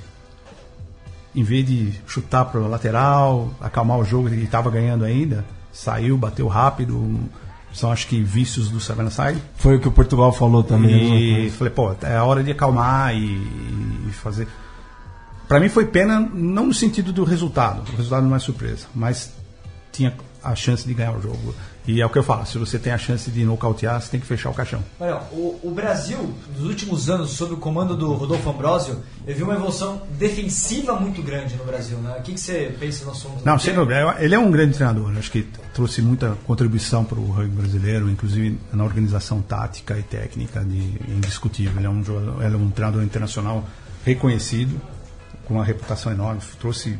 Em vez de chutar para o lateral, acalmar o jogo, ele estava ganhando ainda, saiu, bateu rápido. São acho que vícios do Savannah Side. Foi o que o Portugal falou também. E falei, pô, é a hora de acalmar e, e fazer. Pra mim foi pena, não no sentido do resultado, o resultado não é surpresa, mas tinha a chance de ganhar o jogo. E é o que eu falo, se você tem a chance de nocautear, você tem que fechar o caixão. Olha, o, o Brasil, nos últimos anos, sob o comando do Rodolfo Ambrosio, eu vi uma evolução defensiva muito grande no Brasil, né? O que, que você pensa no assunto? Não, sem dúvida. Eu- Ele é um grande treinador. Acho que trouxe muita contribuição para o rugby brasileiro, inclusive na organização tática e técnica, de, indiscutível. Ele é um, jogador- ele é um treinador internacional reconhecido, com uma reputação enorme. Trouxe,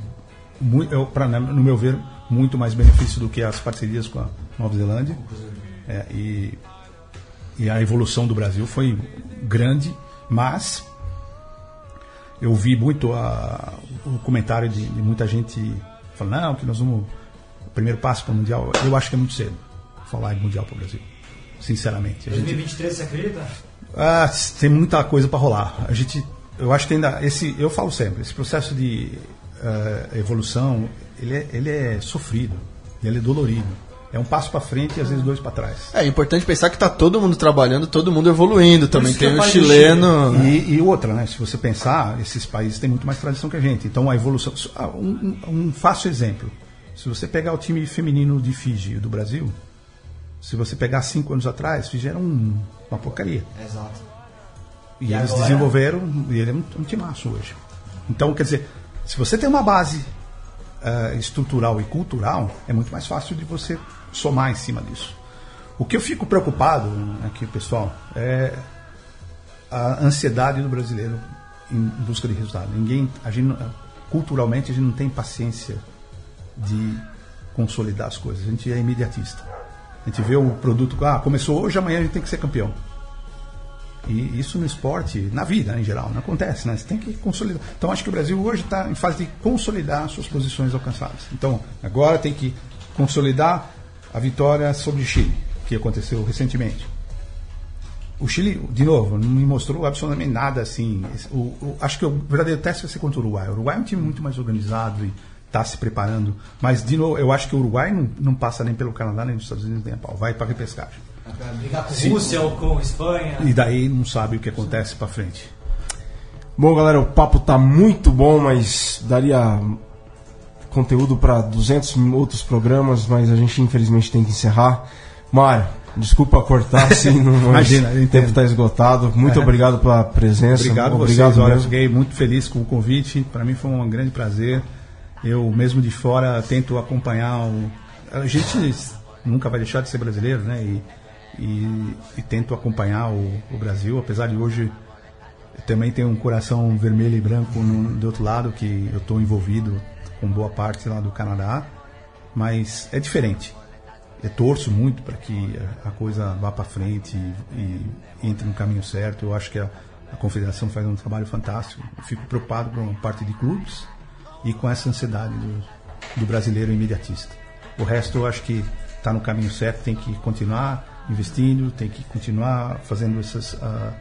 mui- eu, pra, no meu ver, muito mais benefício do que as parcerias com a Nova Zelândia. É, e, e a evolução do Brasil foi grande, mas eu vi muito a- o comentário de, de muita gente falando, não, que nós vamos. O primeiro passo para o Mundial, eu acho que é muito cedo falar em Mundial para o Brasil. Sinceramente. A gente, 2023, você acredita? ah, tem muita coisa para rolar. A gente, eu acho que ainda esse, eu falo sempre, esse processo de eh, evolução, ele é, ele é sofrido, ele é dolorido. É um passo para frente e às vezes dois para trás. É importante pensar que tá todo mundo trabalhando, todo mundo evoluindo. Também isso tem eu o chileno. E, e outra, né? Se você pensar, esses países têm muito mais tradição que a gente. Então a evolução. ah, Um, um- fácil exemplo. Se você pegar o time feminino de Fiji do Brasil, se você pegar cinco anos atrás, Fiji era um- uma porcaria. Exato. E, E eles agora? desenvolveram, e ele é um, um timaço hoje. Então, quer dizer, se você tem uma base ah, estrutural e cultural, é muito mais fácil de você somar em cima disso. O que eu fico preocupado aqui, pessoal, é a ansiedade do brasileiro em busca de resultado. Ninguém, a gente, culturalmente, a gente não tem paciência de consolidar as coisas. A gente é imediatista. A gente vê o produto, ah, começou hoje, amanhã a gente tem que ser campeão. E isso no esporte, na vida em geral, não acontece, né? Você tem que consolidar. Então acho que o Brasil hoje está em fase de consolidar suas posições alcançadas. Então agora tem que consolidar a vitória sobre o Chile, que aconteceu recentemente. O Chile, de novo, não me mostrou absolutamente nada assim. O, o- acho que o verdadeiro teste vai ser contra o Uruguai. O Uruguai é um time muito mais organizado e está se preparando. Mas, de novo, eu acho que o Uruguai não, não passa nem pelo Canadá, nem dos Estados Unidos, nem a pau. Vai para repescagem. Pra brigar com Rússia ou com Espanha. E daí não sabe o que acontece para frente. Bom, galera, o papo tá muito bom, mas daria conteúdo para 200 outros programas, mas a gente infelizmente tem que encerrar. Mário, desculpa cortar assim, Imagina, o tempo está esgotado. Muito É. obrigado pela presença. Obrigado, obrigado vocês. Olha, eu mesmo. fiquei muito feliz com o convite. Para mim foi um grande prazer. Eu, mesmo de fora, tento acompanhar o. A gente nunca vai deixar de ser brasileiro, né? E, e, e tento acompanhar o, o Brasil, apesar de hoje também ter um coração vermelho e branco no, do outro lado, que eu estou envolvido com boa parte lá do Canadá, mas é diferente. Eu torço muito para que a coisa vá para frente e, e entre no caminho certo. Eu acho que a, a confederação faz um trabalho fantástico. Eu fico preocupado com a parte de clubes e com essa ansiedade do, do brasileiro imediatista. O resto eu acho que está no caminho certo. Tem que continuar investindo, tem que continuar fazendo essas ah,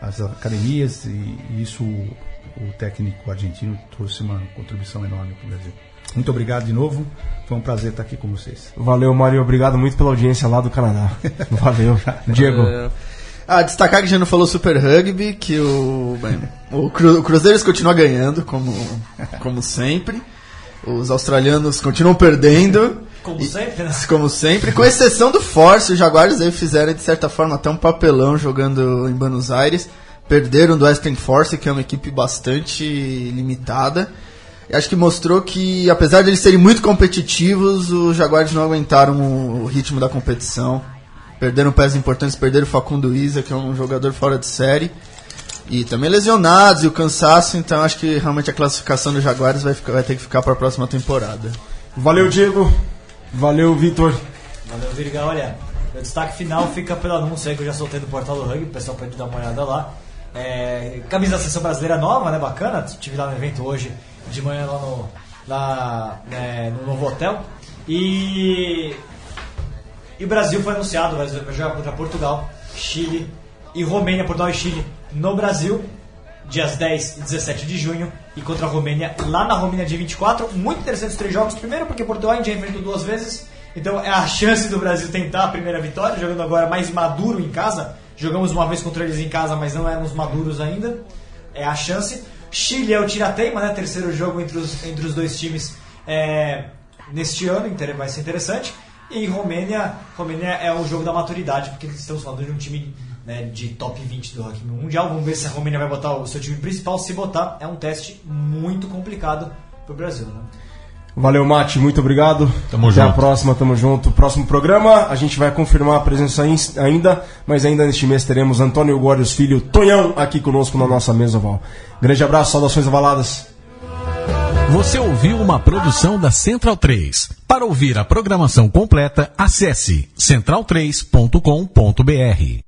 as academias e, e isso o, o técnico argentino trouxe uma contribuição enorme para o Brasil. Muito obrigado de novo. Foi um prazer estar aqui com vocês. Valeu, Mário. Obrigado muito pela audiência lá do Canadá. Valeu. Diego. É, Ah, destacar que a gente não falou Super Rugby, que o, bem, o, Cru, o Cruzeiros continua ganhando, como, como sempre. Os australianos continuam perdendo. Como E- sempre, né? Como sempre, com exceção do Force, os Jaguares aí fizeram de certa forma até um papelão jogando em Buenos Aires. Perderam do Western Force, que é uma equipe bastante limitada. E acho que mostrou que, apesar de eles serem muito competitivos, os Jaguares não aguentaram o, o ritmo da competição. Perderam peças importantes, perderam o Facundo Isa, que é um jogador fora de série. E também lesionados e o cansaço, então acho que realmente a classificação dos Jaguares vai, ficar- vai ter que ficar para a próxima temporada. Valeu, Diego. Valeu, Vitor. Valeu, Virga. Olha, o destaque final fica pelo anúncio aí que eu já soltei no portal do Rugby, o pessoal pode dar uma olhada lá. É, camisa da seleção brasileira nova, né? Bacana. Estive lá no evento hoje de manhã lá no, lá, né, no novo hotel. E, e o Brasil foi anunciado, vai jogar contra Portugal, Chile e Romênia, Portugal e Chile no Brasil, dias 10 e 17 de junho, e contra a Romênia lá na Romênia, dia 24. Muito interessantes os três jogos. Primeiro, porque Portugal já enfrentou duas vezes, então é a chance do Brasil tentar a primeira vitória, jogando agora mais maduro em casa. Jogamos uma vez contra eles em casa, mas não éramos maduros ainda. É a chance. Chile é o tirateima, né? Terceiro jogo entre os, entre os dois times é, neste ano, vai ser interessante. E Romênia, Romênia é o jogo da maturidade, porque estamos falando de um time né, de top 20 do rugby mundial. Vamos ver se a Romênia vai botar o seu time principal. Se botar, é um teste muito complicado para o Brasil. Né? Valeu, Mate. Muito obrigado. Tamo Até a junto. próxima, tamo junto. Próximo programa, a gente vai confirmar a presença ain- ainda, mas ainda neste mês teremos Antônio Górios Filho, Tonhão, aqui conosco na nossa mesa oval. Grande abraço, saudações avaladas. Você ouviu uma produção da Central 3. Para ouvir a programação completa, acesse central3.com.br.